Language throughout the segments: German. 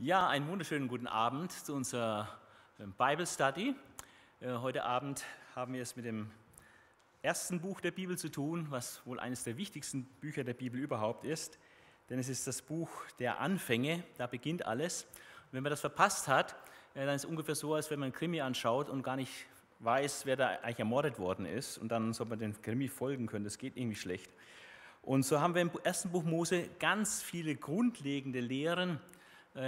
Ja, einen wunderschönen guten Abend zu unserer ähm, Bible Study. Äh, heute Abend haben wir es mit dem ersten Buch der Bibel zu tun, was wohl eines der wichtigsten Bücher der Bibel überhaupt ist. Denn es ist das Buch der Anfänge, da beginnt alles. Und wenn man das verpasst hat, äh, dann ist es ungefähr so, als wenn man einen Krimi anschaut und gar nicht weiß, wer da eigentlich ermordet worden ist. Und dann soll man dem Krimi folgen können. Das geht irgendwie schlecht. Und so haben wir im ersten Buch Mose ganz viele grundlegende Lehren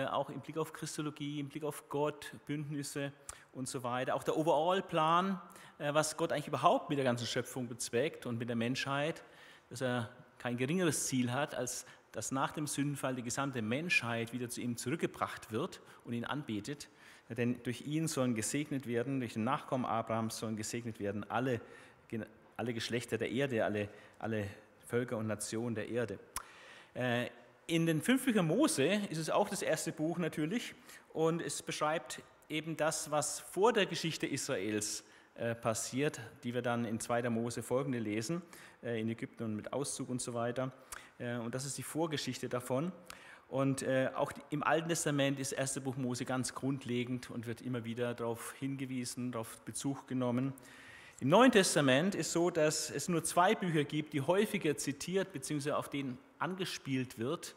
auch im Blick auf Christologie, im Blick auf Gott, Bündnisse und so weiter. Auch der Overall-Plan, äh, was Gott eigentlich überhaupt mit der ganzen Schöpfung bezweckt und mit der Menschheit, dass er kein geringeres Ziel hat, als dass nach dem Sündenfall die gesamte Menschheit wieder zu ihm zurückgebracht wird und ihn anbetet. Denn durch ihn sollen gesegnet werden, durch den Nachkommen Abrahams sollen gesegnet werden alle, alle Geschlechter der Erde, alle, alle Völker und Nationen der Erde. In den fünf Büchern Mose ist es auch das erste Buch natürlich und es beschreibt eben das, was vor der Geschichte Israels äh, passiert, die wir dann in 2. Mose folgende lesen, äh, in Ägypten und mit Auszug und so weiter. Äh, und das ist die Vorgeschichte davon. Und auch im Alten Testament ist das erste Buch Mose ganz grundlegend und wird immer wieder darauf hingewiesen, darauf Bezug genommen. Im Neuen Testament ist so, dass es nur zwei Bücher gibt, die häufiger zitiert bzw. auf denen angespielt wird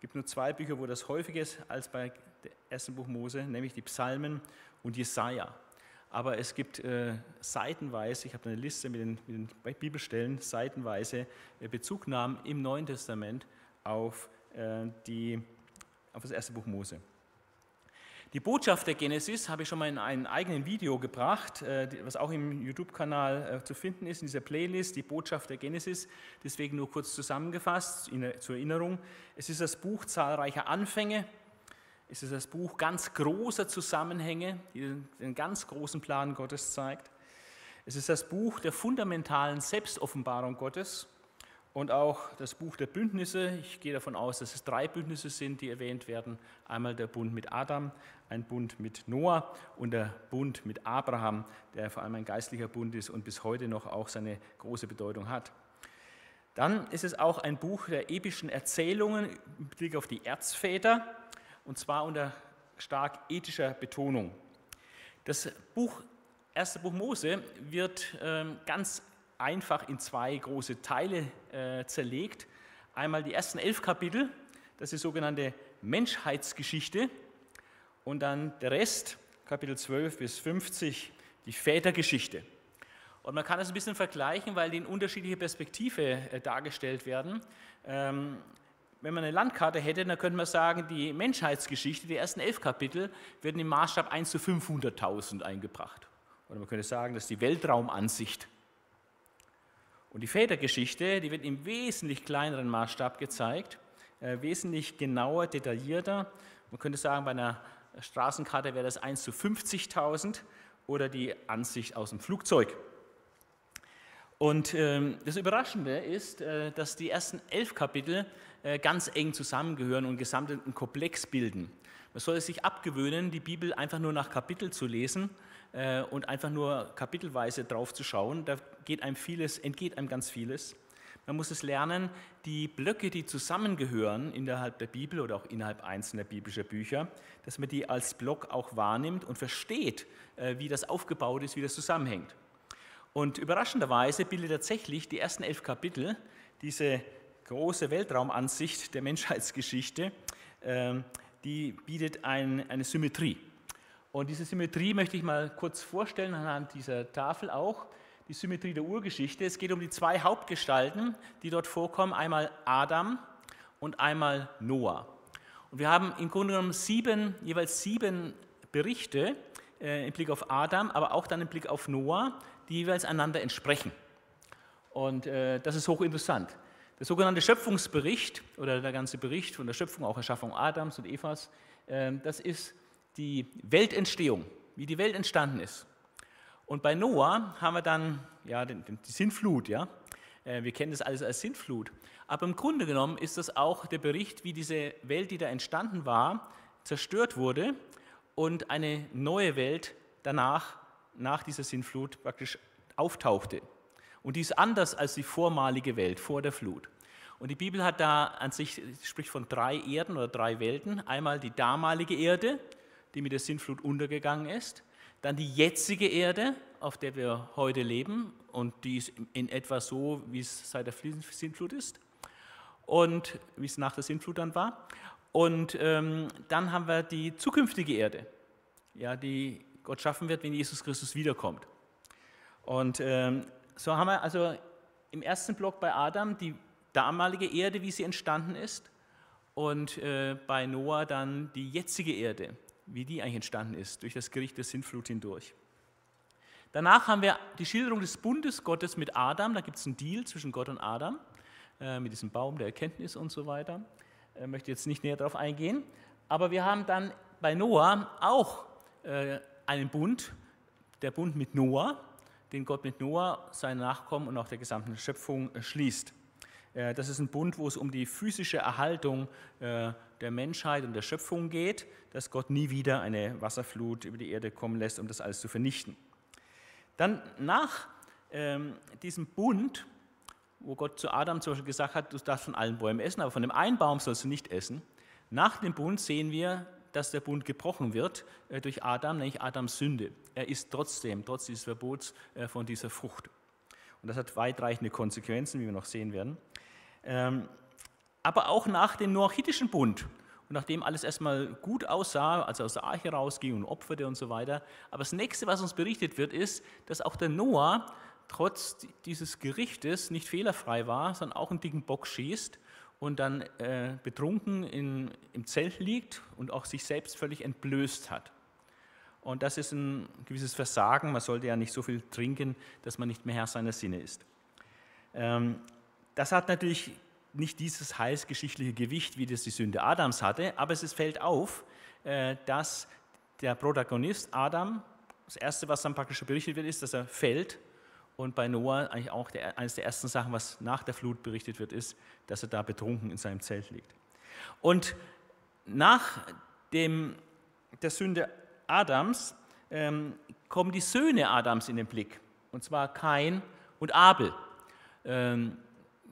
es gibt nur zwei Bücher, wo das häufiger ist als bei dem ersten Buch Mose, nämlich die Psalmen und Jesaja. Aber es gibt äh, seitenweise, ich habe eine Liste mit den, mit den, Bibelstellen, seitenweise äh, Bezugnahmen im Neuen Testament auf, äh, die, auf das erste Buch Mose. Die Botschaft der Genesis habe ich schon mal in einem eigenen Video gebracht, äh, was auch im YouTube-Kanal äh, zu finden ist, in dieser Playlist, die Botschaft der Genesis. Deswegen nur kurz zusammengefasst zur Erinnerung. Es ist das Buch zahlreicher Anfänge. Es ist das Buch ganz großer Zusammenhänge, die den ganz großen Plan Gottes zeigt. Es ist das Buch der fundamentalen Selbstoffenbarung Gottes und auch das Buch der Bündnisse. Ich gehe davon aus, dass es drei Bündnisse sind, die erwähnt werden. Einmal der Bund mit Adam, ein Bund mit Noah und der Bund mit Abraham, der vor allem ein geistlicher Bund ist und bis heute noch auch seine große Bedeutung hat. Dann ist es auch ein Buch der epischen Erzählungen im Blick auf die Erzväter und zwar unter stark ethischer Betonung. Das Buch, erste Buch Mose wird ähm, ganz einfach in zwei große Teile äh, zerlegt. Einmal die ersten elf Kapitel, das ist die sogenannte Menschheitsgeschichte, und dann der Rest, Kapitel 12 bis 50, die Vätergeschichte. Und man kann das ein bisschen vergleichen, weil die in unterschiedlicher Perspektive äh, dargestellt werden. Ähm, wenn man eine Landkarte hätte, dann könnte man sagen, die Menschheitsgeschichte, die ersten elf Kapitel, werden im Maßstab 1 zu 500.000 eingebracht. Oder man könnte sagen, das ist die Weltraumansicht und die Vätergeschichte, die wird im wesentlich kleineren Maßstab gezeigt, äh, wesentlich genauer, detaillierter. Man könnte sagen, bei einer Straßenkarte wäre das 1 zu 50.000 oder die Ansicht aus dem Flugzeug. Und ähm, das Überraschende ist, äh, dass die ersten elf Kapitel äh, ganz eng zusammengehören und gesamten Komplex bilden. Man soll es sich abgewöhnen, die Bibel einfach nur nach Kapitel zu lesen äh, und einfach nur kapitelweise drauf zu schauen. Da geht einem vieles, entgeht einem ganz vieles. Man muss es lernen, die Blöcke, die zusammengehören innerhalb der Bibel oder auch innerhalb einzelner biblischer Bücher, dass man die als Block auch wahrnimmt und versteht, äh, wie das aufgebaut ist, wie das zusammenhängt. Und überraschenderweise bildet tatsächlich die ersten elf Kapitel diese große Weltraumansicht der Menschheitsgeschichte, ähm, die bietet eine Symmetrie. Und diese Symmetrie möchte ich mal kurz vorstellen anhand dieser Tafel auch. Die Symmetrie der Urgeschichte. Es geht um die zwei Hauptgestalten, die dort vorkommen. Einmal Adam und einmal Noah. Und wir haben im Grunde genommen sieben, jeweils sieben Berichte äh, im Blick auf Adam, aber auch dann im Blick auf Noah, die jeweils einander entsprechen. Und äh, das ist hochinteressant. Der sogenannte Schöpfungsbericht oder der ganze Bericht von der Schöpfung, auch Erschaffung Adams und Evas, äh, das ist die Weltentstehung, wie die Welt entstanden ist. Und bei Noah haben wir dann ja, die Sintflut. Ja? Äh, wir kennen das alles als Sintflut. Aber im Grunde genommen ist das auch der Bericht, wie diese Welt, die da entstanden war, zerstört wurde und eine neue Welt danach, nach dieser Sintflut, praktisch auftauchte. Und die ist anders als die vormalige Welt vor der Flut. Und die Bibel hat da an sich, spricht von drei Erden oder drei Welten. Einmal die damalige Erde, die mit der Sintflut untergegangen ist. Dann die jetzige Erde, auf der wir heute leben und die ist in etwa so, wie es seit der Sintflut ist und wie es nach der Sintflut dann war. Und ähm, dann haben wir die zukünftige Erde, ja, die Gott schaffen wird, wenn Jesus Christus wiederkommt. Und ähm, so haben wir also im ersten Block bei Adam die damalige Erde, wie sie entstanden ist, und äh, bei Noah dann die jetzige Erde, wie die eigentlich entstanden ist, durch das Gericht der Sintflut hindurch. Danach haben wir die Schilderung des Bundes Gottes mit Adam, da gibt es einen Deal zwischen Gott und Adam, äh, mit diesem Baum der Erkenntnis und so weiter. Ich äh, möchte jetzt nicht näher darauf eingehen, aber wir haben dann bei Noah auch äh, einen Bund, der Bund mit Noah, den Gott mit Noah, seinen Nachkommen und auch der gesamten Schöpfung äh, schließt. Äh, das ist ein Bund, wo es um die physische Erhaltung äh, der Menschheit und der Schöpfung geht, dass Gott nie wieder eine Wasserflut über die Erde kommen lässt, um das alles zu vernichten. Dann nach ähm, diesem Bund, wo Gott zu Adam zum Beispiel gesagt hat, du darfst von allen Bäumen essen, aber von dem einen Baum sollst du nicht essen, nach dem Bund sehen wir, dass der Bund gebrochen wird durch Adam, nämlich Adams Sünde. Er ist trotzdem, trotz dieses Verbots, von dieser Frucht. Und das hat weitreichende Konsequenzen, wie wir noch sehen werden. Ähm, aber auch nach dem noachitischen Bund und nachdem alles erstmal gut aussah, als er aus der Arche rausging und opferte und so weiter. Aber das nächste, was uns berichtet wird, ist, dass auch der Noah trotz dieses Gerichtes nicht fehlerfrei war, sondern auch einen dicken Bock schießt und dann äh, betrunken in, im Zelt liegt und auch sich selbst völlig entblößt hat. Und das ist ein gewisses Versagen. Man sollte ja nicht so viel trinken, dass man nicht mehr Herr seiner Sinne ist. Ähm, das hat natürlich nicht dieses heilsgeschichtliche Gewicht, wie das die Sünde Adams hatte, aber es fällt auf, äh, dass der Protagonist Adam, das Erste, was dann praktisch berichtet wird, ist, dass er fällt. Und bei Noah eigentlich auch der, eines der ersten Sachen, was nach der Flut berichtet wird, ist, dass er da betrunken in seinem Zelt liegt. Und nach dem, der Sünde Adams ähm, kommen die Söhne Adams in den Blick, und zwar Kain und Abel. Ähm,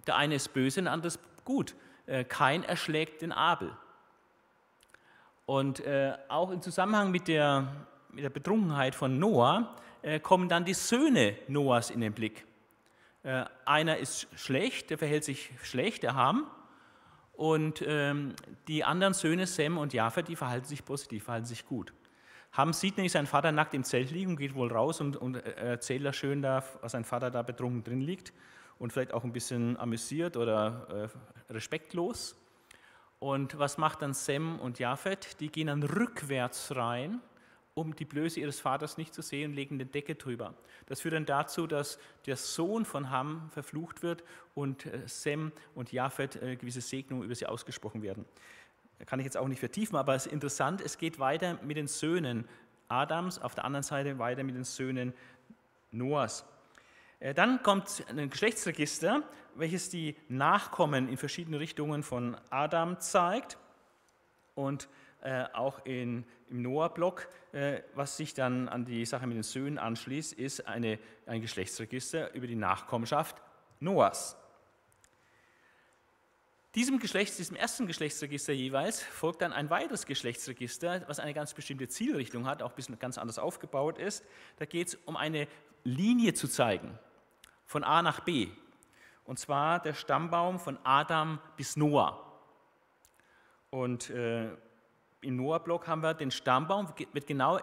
der eine ist böse, der andere ist gut. Äh, Kain erschlägt den Abel. Und äh, auch im Zusammenhang mit der, mit der Betrunkenheit von Noah äh, kommen dann die Söhne Noahs in den Blick. Äh, einer ist schlecht, der verhält sich schlecht, der Ham. Und ähm, die anderen Söhne, Sem und Japhet, die verhalten sich positiv, verhalten sich gut. Ham sieht nämlich seinen Vater nackt im Zelt liegen und geht wohl raus und, und äh, erzählt da schön, da, was sein Vater da betrunken drin liegt und vielleicht auch ein bisschen amüsiert oder äh, respektlos. Und was macht dann Sem und Japhet? Die gehen dann rückwärts rein, um die Blöße ihres Vaters nicht zu sehen und legen den Decke drüber. Das führt dann dazu, dass der Sohn von Ham verflucht wird und äh, Sem und Japhet äh, gewisse Segnungen über sie ausgesprochen werden. Kann ich jetzt auch nicht vertiefen, aber es ist interessant, es geht weiter mit den Söhnen Adams, auf der anderen Seite weiter mit den Söhnen Noahs. Äh, dann kommt ein Geschlechtsregister, welches die Nachkommen in verschiedene Richtungen von Adam zeigt und äh, auch in, im Noah-Block, äh, was sich dann an die Sache mit den Söhnen anschließt, ist eine, ein Geschlechtsregister über die Nachkommenschaft Noahs. Diesem, Geschlechts-, diesem ersten Geschlechtsregister jeweils folgt dann ein weiteres Geschlechtsregister, was eine ganz bestimmte Zielrichtung hat, auch ein bisschen ganz anders aufgebaut ist. Da geht es um eine Linie zu zeigen von A nach B. Und zwar der Stammbaum von Adam bis Noah. Und äh, im Noah-Block haben wir den Stammbaum, wird genau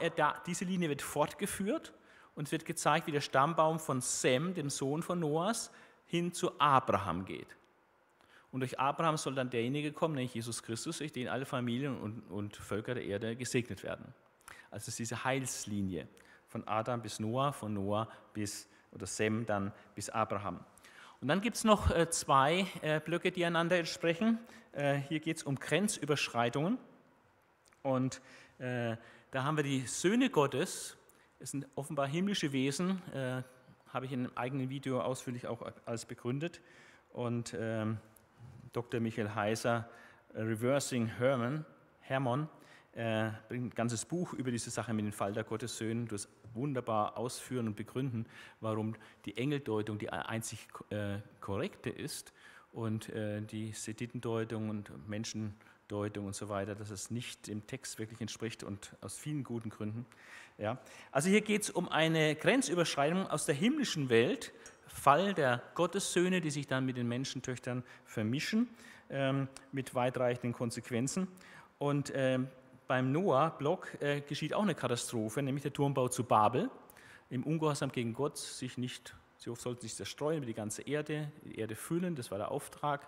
diese Linie wird fortgeführt und es wird gezeigt, wie der Stammbaum von Sem, dem Sohn von Noahs, hin zu Abraham geht. Und durch Abraham soll dann derjenige kommen, nämlich Jesus Christus, durch den alle Familien und, und Völker der Erde gesegnet werden. Also es ist diese Heilslinie von Adam bis Noah, von Noah bis oder Sem dann bis Abraham. Und dann gibt es noch äh, zwei äh, Blöcke, die einander entsprechen. Äh, hier geht es um Grenzüberschreitungen. Und da haben wir die Söhne Gottes, es sind offenbar himmlische Wesen, habe ich in einem eigenen Video ausführlich auch alles begründet. Und ähm, Dr. Michael Heiser, Reversing Herman, Hermon, äh, bringt ein ganzes Buch über diese Sache mit dem Fall der Gottessöhnen, das wunderbar ausführen und begründen, warum die Engeldeutung die einzig äh, korrekte ist und äh, die Seditendeutung und Menschendeutung und so weiter, dass es nicht dem Text wirklich entspricht und aus vielen guten Gründen. Ja. Also hier geht es um eine Grenzüberschreitung aus der himmlischen Welt, Fall der Gottessöhne, die sich dann mit den Menschentöchtern vermischen, ähm, mit weitreichenden Konsequenzen. Und ähm, beim Noah-Block äh, geschieht auch eine Katastrophe, nämlich der Turmbau zu Babel. Im Ungehorsam gegen Gott sich nicht, sie sollten sich zerstreuen über die ganze Erde, die Erde füllen, das war der Auftrag.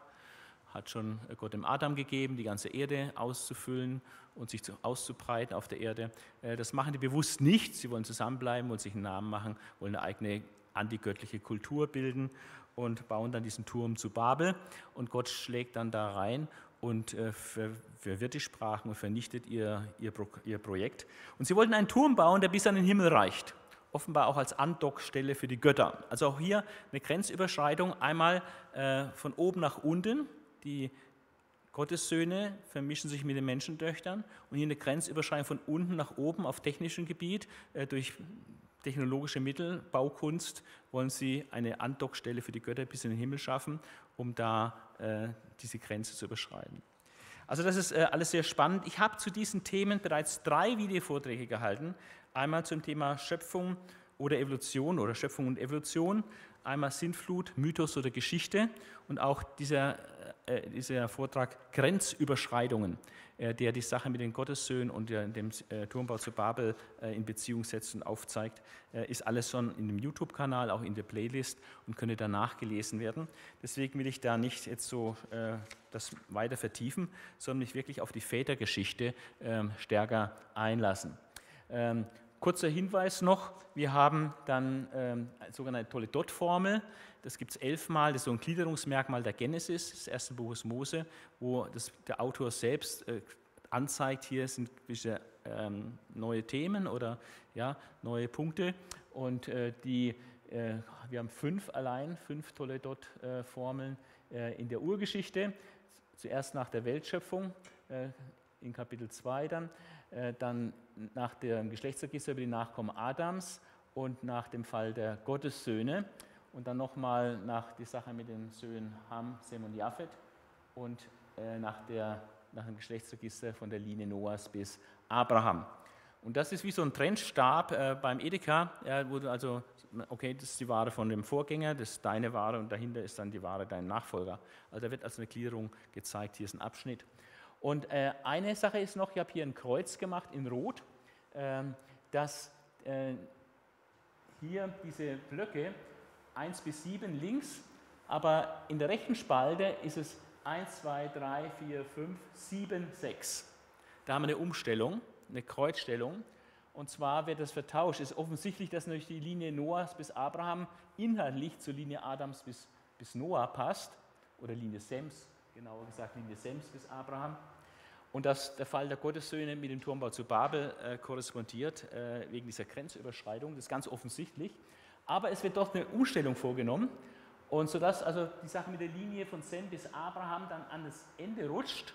Hat schon Gott dem Adam gegeben, die ganze Erde auszufüllen und sich auszubreiten auf der Erde. Äh, das machen die bewusst nicht. Sie wollen zusammenbleiben, wollen sich einen Namen machen, wollen eine eigene antigöttliche Kultur bilden und bauen dann diesen Turm zu Babel. Und Gott schlägt dann da rein und äh, verwirrt die Sprachen und vernichtet ihr, ihr, ihr Projekt. Und sie wollten einen Turm bauen, der bis an den Himmel reicht. Offenbar auch als Andockstelle für die Götter. Also auch hier eine Grenzüberschreitung, einmal äh, von oben nach unten. Die Gottessöhne vermischen sich mit den Menschentöchtern und hier eine Grenzüberschreitung von unten nach oben auf technischem Gebiet äh, durch technologische Mittel, Baukunst, wollen sie eine Andockstelle für die Götter bis in den Himmel schaffen, um da äh, diese Grenze zu überschreiten. Also das ist äh, alles sehr spannend. Ich habe zu diesen Themen bereits drei Videovorträge gehalten. Einmal zum Thema Schöpfung oder Evolution oder Schöpfung und Evolution, einmal Sintflut, Mythos oder Geschichte und auch dieser äh, dieser Vortrag Grenzüberschreitungen, äh, der die Sache mit den Gottessöhnen und dem äh, Turmbau zu Babel in Beziehung setzt und aufzeigt, ist alles schon in dem YouTube-Kanal, auch in der Playlist und könnte da nachgelesen werden. Deswegen will ich da nicht jetzt so das weiter vertiefen, sondern mich wirklich auf die Vätergeschichte ähm, stärker einlassen. Ähm, kurzer Hinweis noch, wir haben dann ähm, sogenannte Tolle-Dot-Formel, das gibt es elfmal, das ist so ein Gliederungsmerkmal der Genesis, des ersten Buches Mose, wo das, der Autor selbst äh, anzeigt, hier sind gewisse ähm, neue Themen oder ja, neue Punkte. Und äh, die, äh, wir haben fünf allein, fünf tolle Dot-Formeln äh, in der Urgeschichte. Zuerst nach der Weltschöpfung, äh, in Kapitel 2 dann, äh, dann nach dem Geschlechtsregister über die Nachkommen Adams und nach dem Fall der Gottessöhne und dann nochmal nach die Sache mit den Söhnen Ham, Sem und Japhet und äh, nach, der, nach dem Geschlechtsregister von der Linie Noahs bis Abraham. Und das ist wie so ein Trendstab äh, beim Edeka, ja, wo du also, okay, das ist die Ware von dem Vorgänger, das ist deine Ware und dahinter ist dann die Ware dein Nachfolger. Also da wird als eine Gliederung gezeigt, hier ist ein Abschnitt. Und äh, eine Sache ist noch, ich habe hier ein Kreuz gemacht in Rot, ähm, dass äh, hier diese Blöcke 1 bis 7 links, aber in der rechten Spalte ist es 1, 2, 3, 4, 5, 7, 6. Da haben wir eine Umstellung, eine Kreuzstellung. Und zwar wird das vertauscht. Es ist offensichtlich, dass natürlich die Linie Noahs bis Abraham inhaltlich zur Linie Adams bis, bis Noah passt. Oder Linie Sems, genauer gesagt Linie Sems bis Abraham. Und dass der Fall der Gottessöhne mit dem Turmbau zu Babel äh, korrespondiert, äh, wegen dieser Grenzüberschreitung. Das ist ganz offensichtlich. Aber es wird doch eine Umstellung vorgenommen. Und sodass also die Sache mit der Linie von Sem bis Abraham dann an das Ende rutscht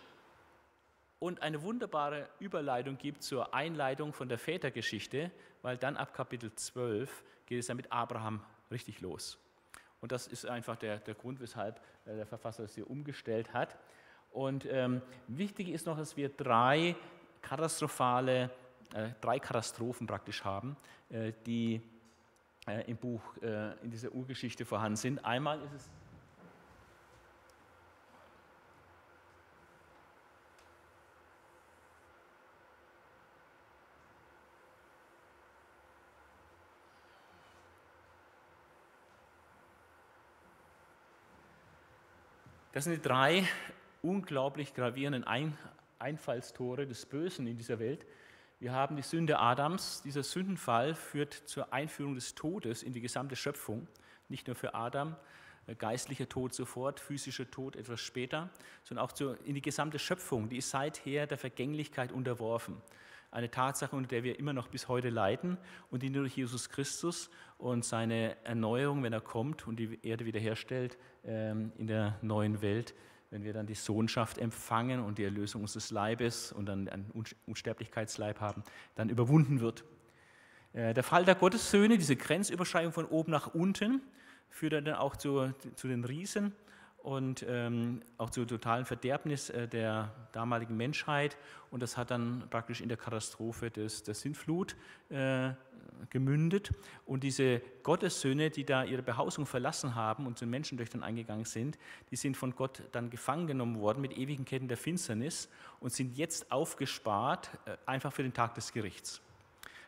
und eine wunderbare Überleitung gibt zur Einleitung von der Vätergeschichte, weil dann ab Kapitel 12 geht es dann mit Abraham richtig los. Und das ist einfach der, der Grund, weshalb äh, der Verfasser es hier umgestellt hat. Und ähm, wichtig ist noch, dass wir drei katastrophale, äh, drei Katastrophen praktisch haben, äh, die äh, im Buch, äh, in dieser Urgeschichte vorhanden sind. Einmal ist es Das sind die drei unglaublich gravierenden Einfallstore des Bösen in dieser Welt. Wir haben die Sünde Adams. Dieser Sündenfall führt zur Einführung des Todes in die gesamte Schöpfung, nicht nur für Adam, äh, geistlicher Tod sofort, physischer Tod etwas später, sondern auch in die gesamte Schöpfung. Die ist seither der Vergänglichkeit unterworfen. Eine Tatsache, unter der wir immer noch bis heute leiden und die nur durch Jesus Christus und seine Erneuerung, wenn er kommt und die Erde wiederherstellt, ähm, in der neuen Welt wenn wir dann die Sohnschaft empfangen und die Erlösung unseres Leibes und dann einen Unsterblichkeitsleib haben, dann überwunden wird. Äh, der Fall der Gottessöhne, diese Grenzüberschreitung von oben nach unten, führt dann auch zu, zu den Riesen und ähm, auch zur totalen Verderbnis äh, der damaligen Menschheit. Und das hat dann praktisch in der Katastrophe des, der Sintflut äh, gemündet. Und diese Gottessöhne, die da ihre Behausung verlassen haben und zu Menschentöchtern eingegangen sind, die sind von Gott dann gefangen genommen worden mit ewigen Ketten der Finsternis und sind jetzt aufgespart, äh, einfach für den Tag des Gerichts.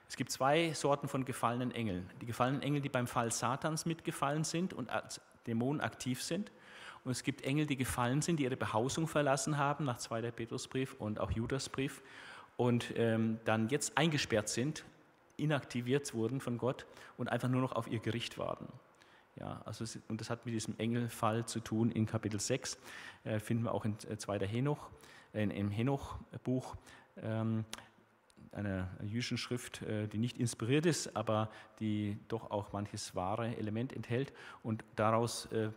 Es gibt zwei Sorten von gefallenen Engeln. Die gefallenen Engel, die beim Fall Satans mitgefallen sind und als Dämonen aktiv sind. Und es gibt Engel, die gefallen sind, die ihre Behausung verlassen haben, nach 2. Petrusbrief und auch Judasbrief, und ähm, dann jetzt eingesperrt sind, inaktiviert wurden von Gott und einfach nur noch auf ihr Gericht warten. Ja, also, und das hat mit diesem Engelfall zu tun in Kapitel 6, äh, finden wir auch in 2. Äh, Henoch, äh, im Henoch-Buch. Ähm, einer jüdischen Schrift, äh, die nicht inspiriert ist, aber die doch auch manches wahre Element enthält. Und daraus äh,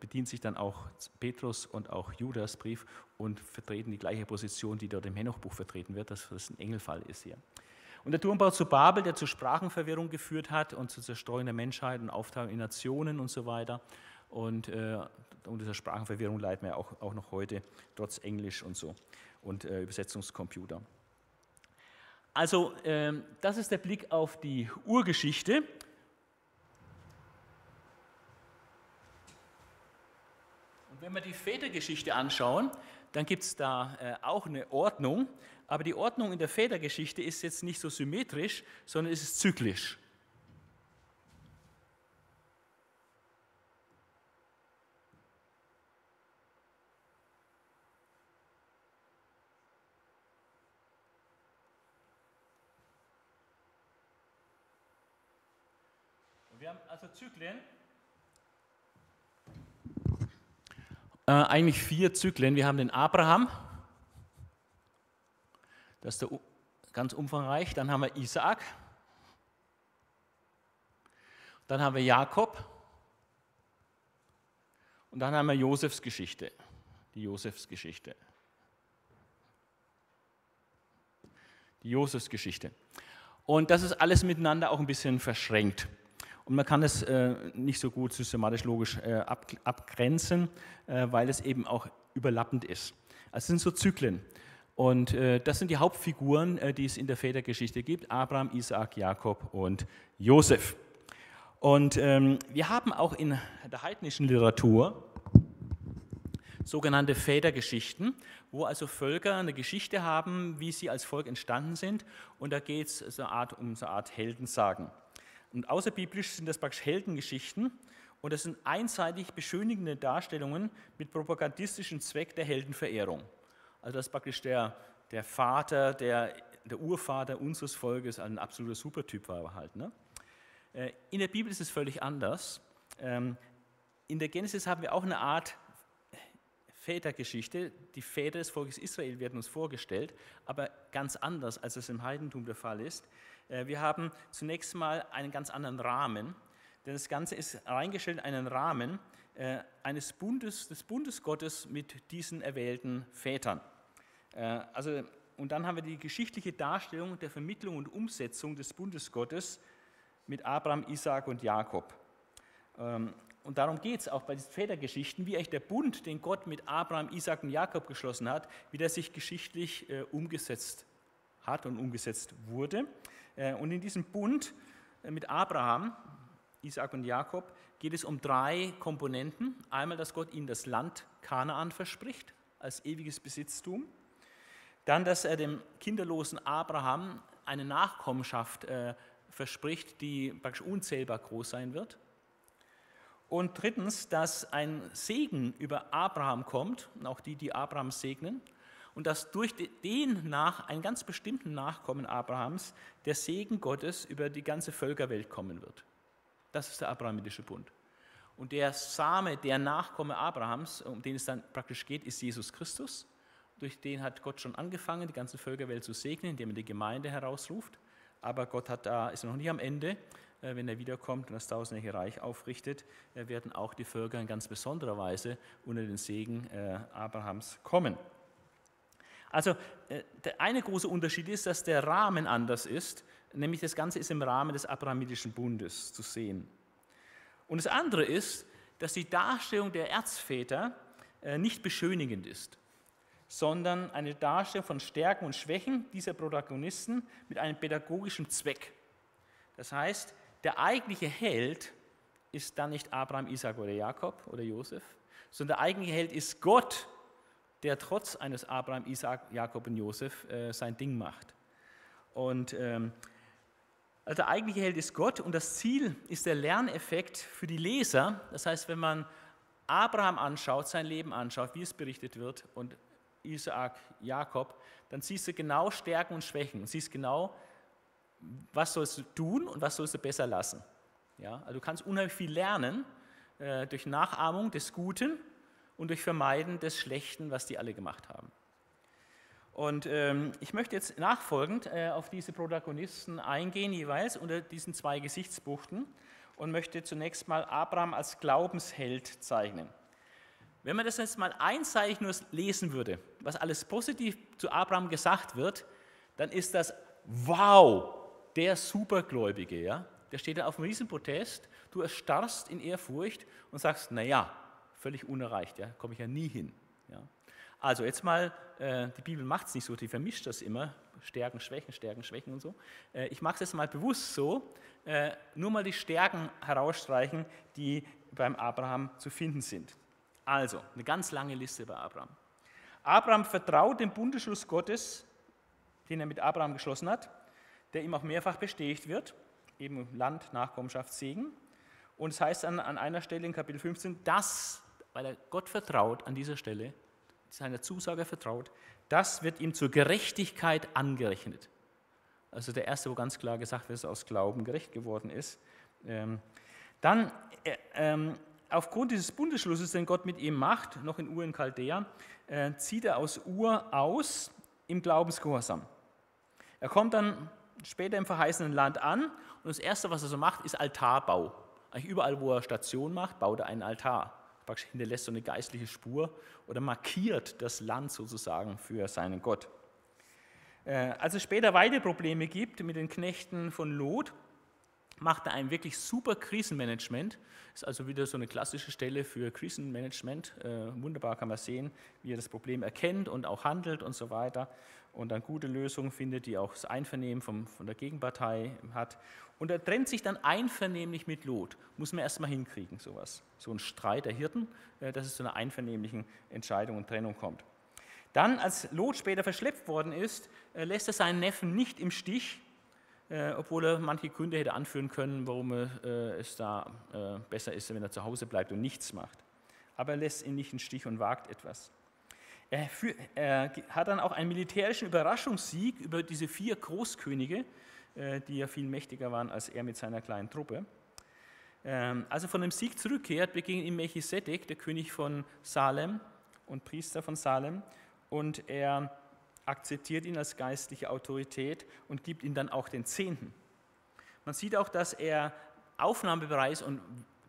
bedient sich dann auch Petrus und auch Judas Brief und vertreten die gleiche Position, die dort im Henochbuch vertreten wird, dass das ein Engelfall ist hier. Und der Turmbau zu Babel, der zu Sprachenverwirrung geführt hat und zur Zerstreuung der Menschheit und Aufteilung in Nationen und so weiter. Und äh, unter dieser Sprachenverwirrung leiden wir auch, auch noch heute, trotz Englisch und so und äh, Übersetzungscomputer. Also ähm, das ist der Blick auf die Urgeschichte. Und wenn wir die Vätergeschichte anschauen, dann gibt es da äh, auch eine Ordnung, aber die Ordnung in der Vätergeschichte ist jetzt nicht so symmetrisch, sondern es ist zyklisch. Wir haben also Zyklen. Äh, eigentlich vier Zyklen. Wir haben den Abraham, das ist der, ganz umfangreich. Dann haben wir Isaak. Dann haben wir Jakob. Und dann haben wir Josefs Geschichte, die Josefs Geschichte. Die Josefs Geschichte. Und das ist alles miteinander auch ein bisschen verschränkt. Und man kann es äh, nicht so gut systematisch logisch äh, ab, abgrenzen, äh, weil es eben auch überlappend ist. Also es sind so Zyklen. Und äh, das sind die Hauptfiguren, äh, die es in der Vätergeschichte gibt: Abraham, Isaak, Jakob und Josef. Und ähm, wir haben auch in der heidnischen Literatur sogenannte Vätergeschichten, wo also Völker eine Geschichte haben, wie sie als Volk entstanden sind. Und da geht es so um so eine Art Heldensagen. Und außerbiblisch sind das praktisch Heldengeschichten und das sind einseitig beschönigende Darstellungen mit propagandistischem Zweck der Heldenverehrung. Also das ist praktisch der, der Vater, der, der Urvater unseres Volkes, ein absoluter Supertyp war er halt. Ne? Äh, in der Bibel ist es völlig anders. Ähm, in der Genesis haben wir auch eine Art Vätergeschichte. Die Väter des Volkes Israel werden uns vorgestellt, aber ganz anders, als es im Heidentum der Fall ist. Äh, wir haben zunächst mal einen ganz anderen Rahmen, denn das Ganze ist reingestellt in einen Rahmen äh, eines Bundes, des Bundes Gottes mit diesen erwählten Vätern. Äh, also, und dann haben wir die geschichtliche Darstellung der Vermittlung und Umsetzung des Bundes Gottes mit Abraham, Isaac und Jakob. Ähm, und darum geht es auch bei diesen Vätergeschichten, wie eigentlich der Bund, den Gott mit Abraham, Isaac und Jakob geschlossen hat, wie der sich geschichtlich umgesetzt hat und umgesetzt wurde. Äh, und in diesem Bund äh, mit Abraham, Isaac und Jakob geht es um drei Komponenten. Einmal, dass Gott ihnen das Land Kanaan verspricht als ewiges Besitztum. Dann, dass er dem kinderlosen Abraham eine Nachkommenschaft äh, verspricht, die praktisch unzählbar groß sein wird. Und drittens, dass ein Segen über Abraham kommt, auch die, die Abraham segnen, und dass durch den nach, einen ganz bestimmten Nachkommen Abrahams, der Segen Gottes über die ganze Völkerwelt kommen wird. Das ist der abrahamitische Bund. Und der Same, der Nachkomme Abrahams, um den es dann praktisch geht, ist Jesus Christus. Durch den hat Gott schon angefangen, die ganze Völkerwelt zu segnen, indem er die Gemeinde herausruft. Aber Gott hat da, ist noch nicht am Ende. Äh, wenn er wiederkommt und das tausendjährige Reich aufrichtet, äh, werden auch die Völker in ganz besonderer Weise unter den Segen äh, Abrahams kommen. Also der eine große Unterschied ist, dass der Rahmen anders ist, nämlich das Ganze ist im Rahmen des Abrahamitischen Bundes zu sehen. Und das andere ist, dass die Darstellung der Erzväter äh, nicht beschönigend ist, sondern eine Darstellung von Stärken und Schwächen dieser Protagonisten mit einem pädagogischen Zweck. Das heißt, der eigentliche Held ist dann nicht Abraham, Isaac oder Jakob oder Josef, sondern der eigentliche Held ist Gott, der trotz eines Abraham, Isaac, Jakob und Josef äh, sein Ding macht. Und ähm, also der eigentliche Held ist Gott und das Ziel ist der Lerneffekt für die Leser. Das heißt, wenn man Abraham anschaut, sein Leben anschaut, wie es berichtet wird, und Isaac, Jakob, dann siehst du genau Stärken und Schwächen siehst genau, was sollst du tun und was sollst du besser lassen. Ja, also du kannst unheimlich viel lernen äh, durch Nachahmung des Guten und durch Vermeiden des Schlechten, was die alle gemacht haben. Und ähm, ich möchte jetzt nachfolgend äh, auf diese Protagonisten eingehen, jeweils unter diesen zwei Gesichtsbuchten und möchte zunächst mal Abraham als Glaubensheld zeichnen. Wenn man das jetzt mal einseitig nur lesen würde, was alles positiv zu Abraham gesagt wird, dann ist das wow, der Supergläubige, ja? Der steht da auf einem Riesenprotest, du erstarrst in Ehrfurcht und sagst, naja, völlig unerreicht, ja, komme ich ja nie hin. Ja? Also jetzt mal, äh, die Bibel macht es nicht so, die vermischt das immer, Stärken, Schwächen, Stärken, Schwächen und so. Äh, ich mache es jetzt mal bewusst so, äh, nur mal die Stärken herausstreichen, die beim Abraham zu finden sind. Also, eine ganz lange Liste bei Abraham. Abraham vertraut dem Bundesschluss Gottes, den er mit Abraham geschlossen hat, der ihm auch mehrfach bestätigt wird, eben Land, Nachkommenschaft, Segen. Und es heißt an, an einer Stelle in Kapitel 15, dass, weil er Gott vertraut an dieser Stelle, seiner Zusage vertraut, das wird ihm zur Gerechtigkeit angerechnet. Also der erste, wo ganz klar gesagt wird, dass er aus Glauben gerecht geworden ist. Ähm, dann, äh, ähm, aufgrund dieses Bundesschlusses, den Gott mit ihm macht, noch in Ur in Chaldea, äh, zieht er aus Ur aus im Glaubensgehorsam. Er kommt dann später im verheißenen Land an und das Erste, was er so macht, ist Altarbau. Eigentlich überall, wo er Station macht, baut er einen Altar. Praktisch hinterlässt so eine geistliche Spur oder markiert das Land sozusagen für seinen Gott. Äh, als es später weitere Probleme gibt mit den Knechten von Lot, macht er ein wirklich super Krisenmanagement. Ist also wieder so eine klassische Stelle für Krisenmanagement. Äh, wunderbar kann man sehen, wie er das Problem erkennt und auch handelt und so weiter und dann gute Lösungen findet, die auch das Einvernehmen vom, von der Gegenpartei hat. Und er trennt sich dann einvernehmlich mit Lot. Muss man erstmal hinkriegen, sowas. So ein Streit der Hirten, äh, dass es zu einer einvernehmlichen Entscheidung und Trennung kommt. Dann, als Lot später verschleppt worden ist, äh, lässt er seinen Neffen nicht im Stich, äh, obwohl er manche Gründe hätte anführen können, warum es da besser ist, wenn er zu Hause bleibt und nichts macht. Aber er lässt ihn nicht im Stich und wagt etwas. Er, für, er, hat dann auch einen militärischen Überraschungssieg über diese vier Großkönige, äh, die ja viel mächtiger waren als er mit seiner kleinen Truppe. Ähm, als er von dem Sieg zurückkehrt, begegnet ihm Melchisedek, der König von Salem und Priester von Salem, und er akzeptiert ihn als geistliche Autorität und gibt ihm dann auch den Zehnten. Man sieht auch, dass er aufnahmebereit ist und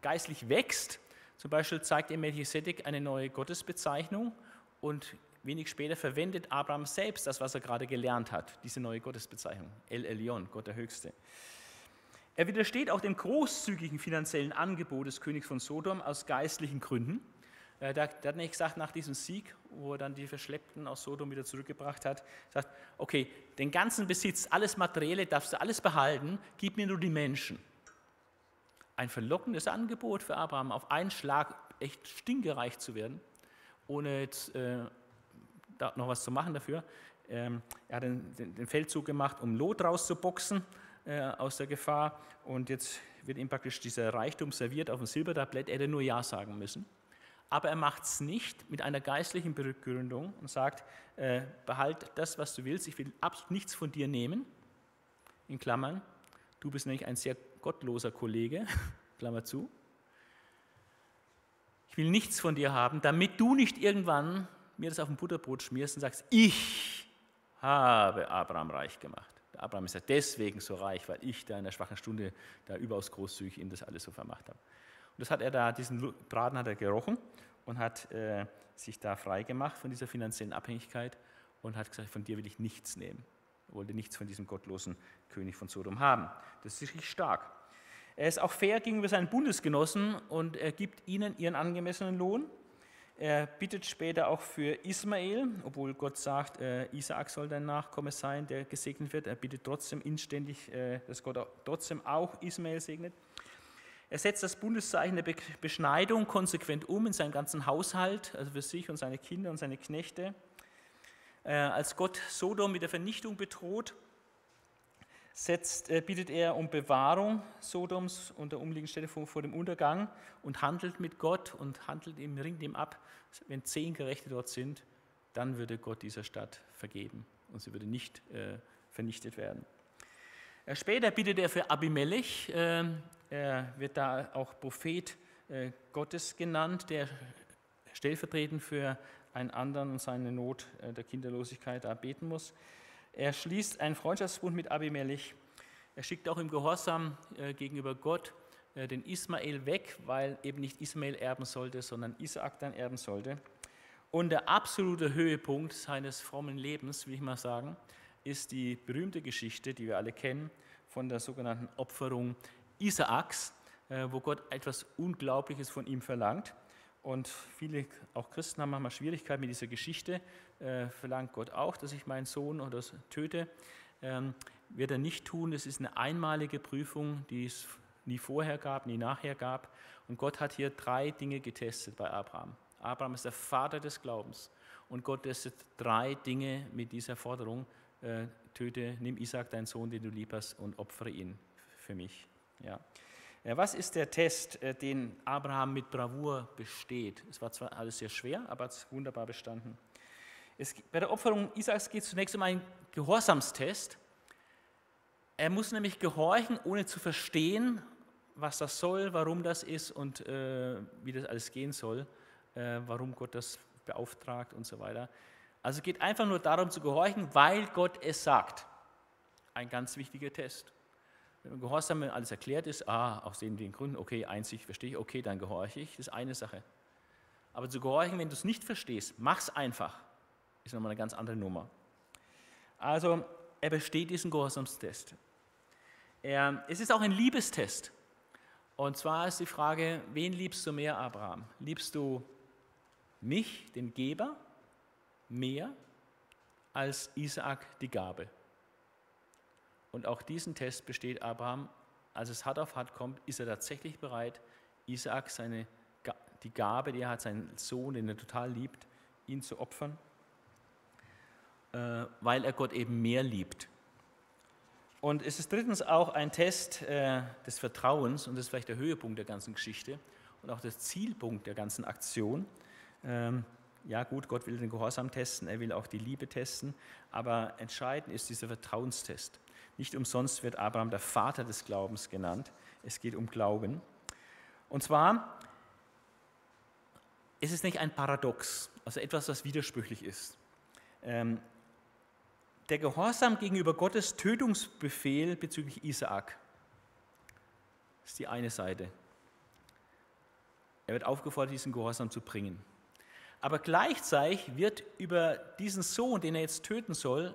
geistlich wächst. Zum Beispiel zeigt ihm Melchisedek eine neue Gottesbezeichnung und wenig später verwendet Abraham selbst das, was er gerade gelernt hat, diese neue Gottesbezeichnung, El Elyon, Gott der Höchste. Er widersteht auch dem großzügigen finanziellen Angebot des Königs von Sodom aus geistlichen Gründen. Äh, der, der hat nicht gesagt, nach diesem Sieg, wo er dann die Verschleppten aus Sodom wieder zurückgebracht hat, sagt, okay, den ganzen Besitz, alles Materielle darfst du alles behalten, gib mir nur die Menschen. Ein verlockendes Angebot für Abraham, auf einen Schlag echt stinkereich zu werden ohne jetzt äh, noch was zu machen dafür. Ähm, er hat den, den, den, Feldzug gemacht, um Lot rauszuboxen äh, aus der Gefahr. Und jetzt wird ihm praktisch dieser Reichtum serviert auf dem Silbertablett. Er hätte nur Ja sagen müssen. Aber er macht es nicht mit einer geistlichen Begründung und sagt, äh, behalt das, was du willst, ich will absolut nichts von dir nehmen. In Klammern, du bist nämlich ein sehr gottloser Kollege, Klammer zu ich will nichts von dir haben, damit du nicht irgendwann mir das auf ein Butterbrot schmierst und sagst, ich habe Abraham reich gemacht. Der Abraham ist ja deswegen so reich, weil ich da in der schwachen Stunde da überaus großzügig ihm das alles so vermacht habe. Das hat er da, diesen Braten hat er gerochen und hat äh, sich da frei gemacht von dieser finanziellen Abhängigkeit und hat gesagt, von dir will ich nichts nehmen. Er wollte nichts von diesem gottlosen König von Sodom haben. Das ist richtig stark. Er ist auch fair gegenüber seinen Bundesgenossen und er gibt ihnen ihren angemessenen Lohn. Er bittet später auch für Ismael, obwohl Gott sagt, äh, Isaak soll dein Nachkomme sein, der gesegnet wird. Er bittet trotzdem inständig, äh, dass Gott auch, trotzdem auch Ismael segnet. Er setzt das Bundeszeichen der Beschneidung konsequent um in seinen ganzen Haushalt, also für sich und seine Kinder und seine Knechte. Äh, als Gott Sodom mit der Vernichtung bedroht, setzt, äh, bittet er um Bewahrung Sodoms und der umliegenden Städte vor, vor, dem Untergang und handelt mit Gott und handelt ihm, ringt ihm ab, wenn zehn Gerechte dort sind, dann würde Gott dieser Stadt vergeben und sie würde nicht äh, vernichtet werden. Äh, später bittet er für Abimelech, äh, er wird da auch Prophet äh, Gottes genannt, der stellvertretend für einen anderen und seine Not äh, der Kinderlosigkeit da beten muss. Er schließt einen Freundschaftsbund mit Abimelech. Er schickt auch im Gehorsam äh, gegenüber Gott den Ismael weg, weil eben nicht Ismael erben sollte, sondern Isaak dann erben sollte. Und der absolute Höhepunkt seines frommen Lebens, will ich mal sagen, ist die berühmte Geschichte, die wir alle kennen, von der sogenannten Opferung Isaaks, äh, wo Gott etwas Unglaubliches von ihm verlangt. Und viele, auch Christen, haben manchmal Schwierigkeiten mit dieser Geschichte. Äh, verlangt Gott auch, dass ich meinen Sohn oder töte. Ähm, wird er nicht tun. Das ist eine einmalige Prüfung, die es nie vorher gab, nie nachher gab. Und Gott hat hier drei Dinge getestet bei Abraham. Abraham ist der Vater des Glaubens. Und Gott testet drei Dinge mit dieser Forderung. Äh, töte, nimm Isaac, deinen Sohn, den du lieb hast, und opfere ihn für mich. Ja. Was ist der Test, äh, den Abraham mit Bravour besteht? Es war zwar alles sehr schwer, aber es wunderbar bestanden. Es, bei der Opferung Isaaks geht es zunächst um einen Gehorsamstest. Er muss nämlich gehorchen, ohne zu verstehen, was das soll, warum das ist und äh, wie das alles gehen soll, äh, warum Gott das beauftragt und so weiter. Also geht einfach nur darum zu gehorchen, weil Gott es sagt. Ein ganz wichtiger Test. Wenn Gehorsam wenn alles erklärt ist, ah, aus den, den Gründen, okay, einzig verstehe ich, okay, dann gehorche ich, das ist eine Sache. Aber zu gehorchen, wenn du es nicht verstehst, mach es einfach, ist nochmal eine ganz andere Nummer. Also, er besteht diesen Gehorsamstest. Er, es ist auch ein Liebestest. Und zwar ist die Frage, wen liebst du mehr, Abraham? Liebst du mich, den Geber, mehr als Isaak, die Gabe? Und auch diesen Test besteht Abraham. Als es hart auf hart kommt, ist er tatsächlich bereit, Isaak, seine, die Gabe, die er hat, seinen Sohn, den er total liebt, ihn zu opfern, äh, weil er Gott eben mehr liebt. Und es ist drittens auch ein Test äh, des Vertrauens, und das ist vielleicht der Höhepunkt der ganzen Geschichte und auch der Zielpunkt der ganzen Aktion. Ähm, ja gut, Gott will den Gehorsam testen, er will auch die Liebe testen, aber entscheidend ist dieser Vertrauenstest. Nicht umsonst wird Abraham der Vater des Glaubens genannt. Es geht um Glauben. Und zwar ist es nicht ein Paradox, also etwas, was widersprüchlich ist. Ähm, der Gehorsam gegenüber Gottes Tötungsbefehl bezüglich Isaak ist die eine Seite. Er wird aufgefordert, diesen Gehorsam zu bringen. Aber gleichzeitig wird über diesen Sohn, den er jetzt töten soll,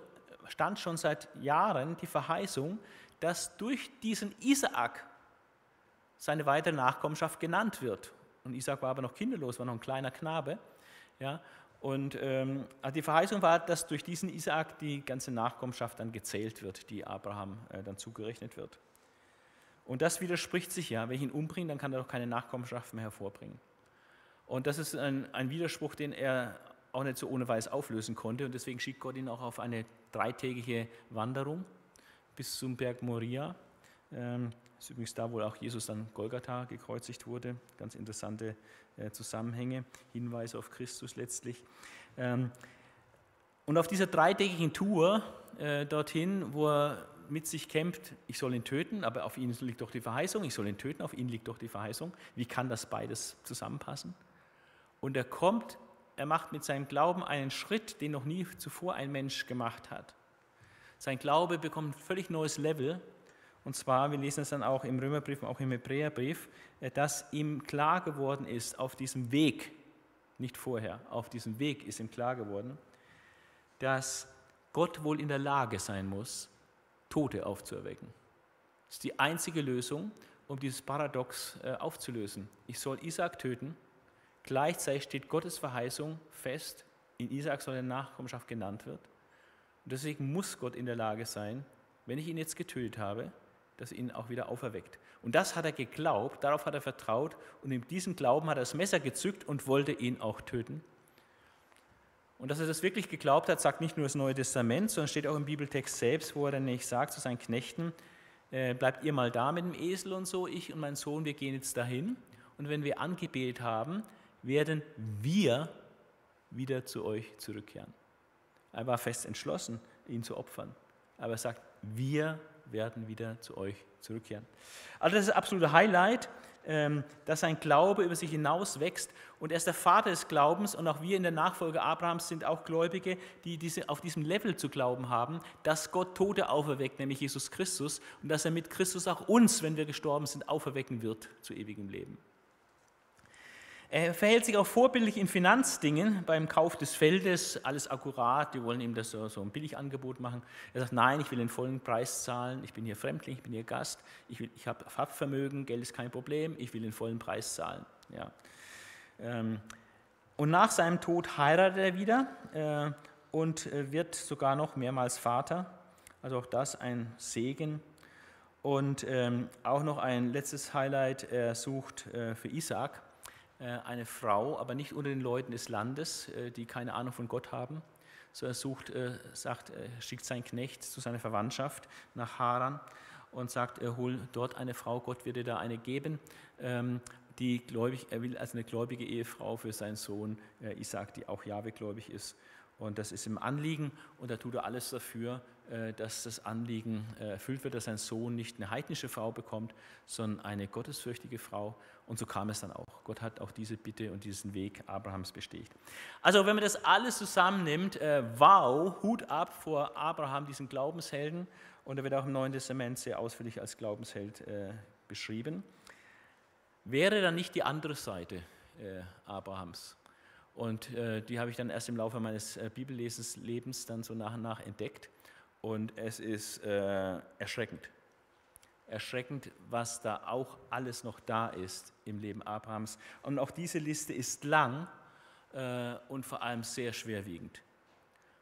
stand schon seit Jahren die Verheißung, dass durch diesen Isaak seine weitere Nachkommenschaft genannt wird. Und Isaak war aber noch kinderlos, war noch ein kleiner Knabe. Ja, und ähm, also die Verheißung war, dass durch diesen Isaak die ganze Nachkommenschaft dann gezählt wird, die Abraham äh, dann zugerechnet wird. Und das widerspricht sich ja. Wenn ich ihn umbringe, dann kann er doch keine Nachkommenschaft mehr hervorbringen. Und das ist ein, ein Widerspruch, den er auch nicht so ohne Weiß auflösen konnte. Und deswegen schickt Gott ihn auch auf eine dreitägige Wanderung bis zum Berg Moria. Ähm, ist übrigens da, wo auch Jesus dann Golgatha gekreuzigt wurde. Ganz interessante äh, Zusammenhänge, Hinweise auf Christus letztlich. Ähm, und auf dieser dreitägigen Tour äh, dorthin, wo er mit sich kämpft, ich soll ihn töten, aber auf ihn liegt doch die Verheißung, ich soll ihn töten, auf ihn liegt doch die Verheißung. Wie kann das beides zusammenpassen? Und er kommt er macht mit seinem Glauben einen Schritt, den noch nie zuvor ein Mensch gemacht hat. Sein Glaube bekommt ein völlig neues Level. Und zwar, wir lesen es dann auch im Römerbrief und auch im Hebräerbrief, äh, dass ihm klar geworden ist, auf diesem Weg, nicht vorher, auf diesem Weg ist ihm klar geworden, dass Gott wohl in der Lage sein muss, Tote aufzuerwecken. Das ist die einzige Lösung. um dieses Paradox äh, aufzulösen. Ich soll Isaac töten, gleichzeitig steht Gottes Verheißung fest, in Isaac soll eine Nachkommenschaft genannt wird. Und deswegen muss Gott in der Lage sein, wenn ich ihn jetzt getötet habe, dass er ihn auch wieder auferweckt. Und das hat er geglaubt, darauf hat er vertraut und in diesem Glauben hat er das Messer gezückt und wollte ihn auch töten. Und dass er das wirklich geglaubt hat, sagt nicht nur das Neue Testament, sondern steht auch im Bibeltext selbst, wo er dann nicht sagt zu seinen Knechten, äh, bleibt ihr mal da mit dem Esel und so, ich und mein Sohn, wir gehen jetzt dahin. Und wenn wir angebetet haben, werden wir wieder zu euch zurückkehren. Er war fest entschlossen, ihn zu opfern. Aber er sagt, wir werden wieder zu euch zurückkehren. Also das ist das absolute Highlight, ähm, dass sein Glaube über sich hinaus wächst. Und er ist der Vater des Glaubens und auch wir in der Nachfolge Abrahams sind auch Gläubige, die diese, auf diesem Level zu glauben haben, dass Gott Tote auferweckt, nämlich Jesus Christus, und dass er mit Christus auch uns, wenn wir gestorben sind, auferwecken wird zu ewigem Leben. Er verhält sich auch vorbildlich in Finanzdingen, beim Kauf des Feldes, alles akkurat, die wollen ihm das so, so ein Billigangebot machen. Er sagt, nein, ich will den vollen Preis zahlen, ich bin hier Fremdling, ich bin hier Gast, ich, ich habe Vermögen, Geld ist kein Problem, ich will den vollen Preis zahlen. Ja. Ähm, und nach seinem Tod heiratet er wieder äh, und äh, wird sogar noch mehrmals Vater. Also auch das ein Segen. Und ähm, auch noch ein letztes Highlight, er sucht äh, für Isaac eine Frau, aber nicht unter den Leuten des Landes, äh, die keine Ahnung von Gott haben. So er sucht, äh, sagt, schickt seinen Knecht zu seiner Verwandtschaft nach Haran und sagt, hol dort eine Frau, Gott wird dir da eine geben, ähm, die gläubig, er will als eine gläubige Ehefrau für seinen Sohn Isaac, die auch Jahwe gläubig ist. Und das ist im Anliegen und da tut er alles dafür, dass das Anliegen erfüllt wird, dass sein Sohn nicht eine heidnische Frau bekommt, sondern eine gottesfürchtige Frau. Und so kam es dann auch. Gott hat auch diese Bitte und diesen Weg Abrahams bestätigt. Also wenn man das alles zusammennimmt, äh, wow, Hut ab vor Abraham, diesen Glaubenshelden. Und er wird auch im Neuen Testament sehr ausführlich als Glaubensheld äh, beschrieben. Wäre dann nicht die andere Seite äh, Abrahams? Und äh, die habe ich dann erst im Laufe meines äh, Bibellesens Lebens dann so nach und nach entdeckt. Und es ist äh, erschreckend erschreckend, was da auch alles noch da ist im Leben Abrahams. Und auch diese Liste ist lang äh, und vor allem sehr schwerwiegend.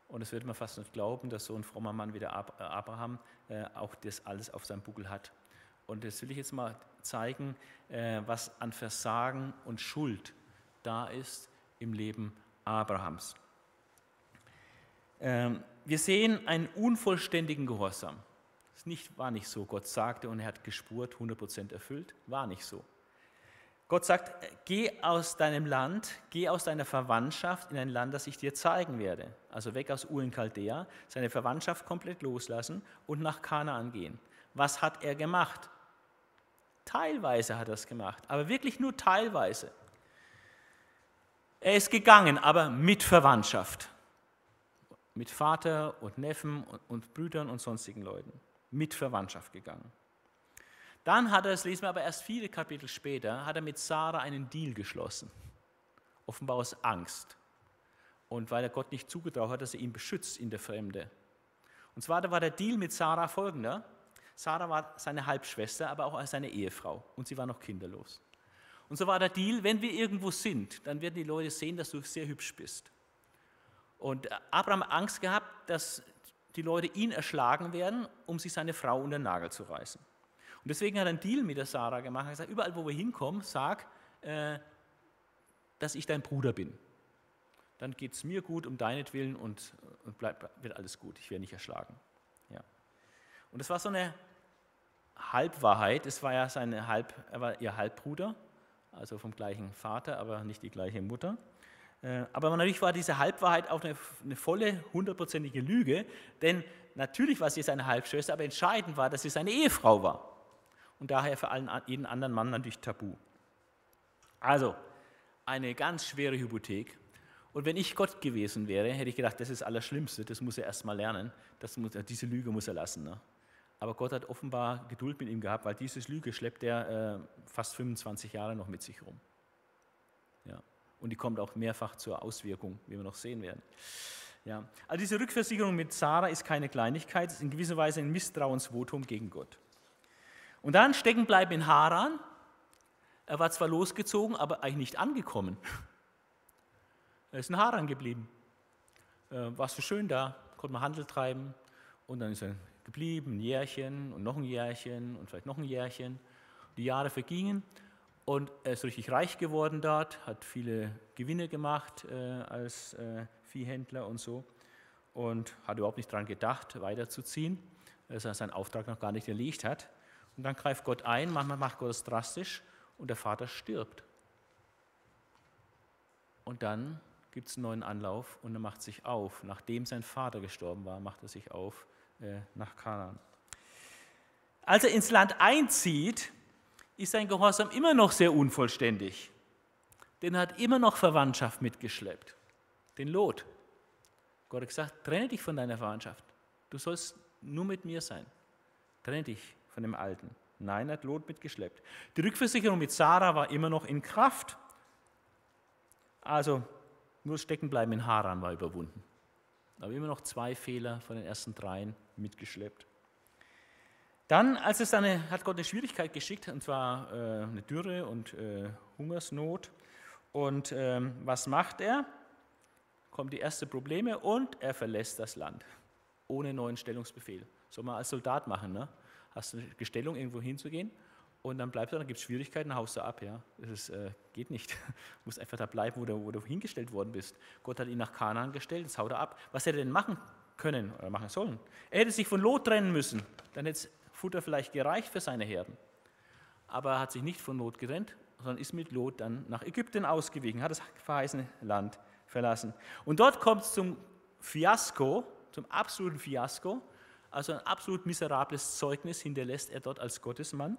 Und es wird man fast nicht glauben, dass so ein frommer Mann wie der äh, Abraham äh, auch das alles auf seinem Buckel hat. Und das will ich jetzt mal zeigen, äh, was an Versagen und Schuld da ist im Leben Abrahams. Ähm, wir sehen einen unvollständigen Gehorsam. Es nicht, war nicht so. Gott sagte und er hat gespurt, 100% erfüllt. War nicht so. Gott sagt, geh aus deinem Land, geh aus deiner Verwandtschaft in ein Land, das ich dir zeigen werde. Also weg aus Ur in Chaldea, seine Verwandtschaft komplett loslassen und nach Kanaan gehen. Was hat er gemacht? Teilweise hat er es gemacht, aber wirklich nur teilweise. Er ist gegangen, aber mit Verwandtschaft. Mit Vater und Neffen und, Brüdern und sonstigen Leuten mit Verwandtschaft gegangen. Dann hat er, das lesen wir aber erst viele Kapitel später, hat er mit Sarah einen Deal geschlossen. Offenbar aus Angst. Und weil er Gott nicht zugetraut hat, dass er ihn beschützt in der Fremde. Und zwar war der Deal mit Sarah folgender. Sarah war seine Halbschwester, aber auch seine Ehefrau. Und sie war noch kinderlos. Und so war der Deal, wenn wir irgendwo sind, dann werden die Leute sehen, dass du sehr hübsch bist. Und Abraham hat Angst gehabt, dass die Leute ihn erschlagen werden, um sich seine Frau unter den Nagel zu reißen. Und deswegen hat er einen Deal mit der Sarah gemacht. Er hat gesagt, überall, wo wir hinkommen, sag, äh, dass ich dein Bruder bin. Dann geht es mir gut um deinetwillen und, und bleib, wird alles gut. Ich werde nicht erschlagen. Ja. Und das war so eine Halbwahrheit. Es war ja seine Halb, er war ihr Halbbruder, also vom gleichen Vater, aber nicht die gleiche Mutter. Äh, aber natürlich war diese Halbwahrheit auch eine, eine volle, hundertprozentige Lüge, denn natürlich war sie seine Halbschwester, aber entscheidend war, dass sie seine Ehefrau war. Und daher für allen, jeden anderen Mann natürlich tabu. Also, eine ganz schwere Hypothek. Und wenn ich Gott gewesen wäre, hätte ich gedacht, das ist das Allerschlimmste, das muss er erst mal lernen, das muss, diese Lüge muss er lassen. Ne? Aber Gott hat offenbar Geduld mit ihm gehabt, weil diese Lüge schleppt er äh, fast 25 Jahre noch mit sich rum. Ja und die kommt auch mehrfach zur Auswirkung, wie wir noch sehen werden. Ja. Also diese Rückversicherung mit Sarah ist keine Kleinigkeit, es ist in gewisser Weise ein Misstrauensvotum gegen Gott. Und dann stecken bleiben in Haran. Er war zwar losgezogen, aber eigentlich nicht angekommen. Er ist in Haran geblieben. Äh, war so schön da, konnte man Handel treiben. Und dann ist er geblieben, ein Jährchen und noch ein Jährchen und vielleicht noch ein Jährchen. Die Jahre vergingen und er ist richtig reich geworden dort, hat viele Gewinne gemacht äh, als äh, Viehhändler und so und hat überhaupt nicht daran gedacht, weiterzuziehen, dass er seinen Auftrag noch gar nicht erlegt hat. Und dann greift Gott ein, manchmal macht Gott es drastisch und der Vater stirbt. Und dann gibt es einen neuen Anlauf und er macht sich auf. Nachdem sein Vater gestorben war, macht er sich auf äh, nach Kanaan. Als er ins Land einzieht, ist sein Gehorsam immer noch sehr unvollständig. Denn er hat immer noch Verwandtschaft mitgeschleppt. Den Lot. Gott hat gesagt, trenne dich von deiner Verwandtschaft. Du sollst nur mit mir sein. Trenne dich von dem Alten. Nein, er hat Lot mitgeschleppt. Die Rückversicherung mit Sarah war immer noch in Kraft. Also nur Steckenbleiben in Haran war überwunden. Aber immer noch zwei Fehler von den ersten dreien mitgeschleppt. Dann, als es eine, hat Gott eine Schwierigkeit geschickt, und zwar äh, eine Dürre und äh, Hungersnot. Und ähm, was macht er? Kommen die ersten Probleme und er verlässt das Land ohne neuen Stellungsbefehl. Soll man als Soldat machen, ne? Hast du eine Gestellung, irgendwo hinzugehen und dann bleibst du, dann gibt es Schwierigkeiten, dann haust du ab. Ja? Das ist, äh, geht nicht. Du musst einfach da bleiben, wo du, wo du hingestellt worden bist. Gott hat ihn nach Kanaan gestellt, jetzt haut er ab. Was hätte er denn machen können oder machen sollen? Er hätte sich von Lot trennen müssen, dann hätte Futter vielleicht gereicht für seine Herden. Aber er hat sich nicht von Lot getrennt, sondern ist mit Lot dann nach Ägypten ausgewichen, hat das verheißene Land verlassen. Und dort kommt es zum Fiasko, zum absoluten Fiasko, also ein absolut miserables Zeugnis hinterlässt er dort als Gottesmann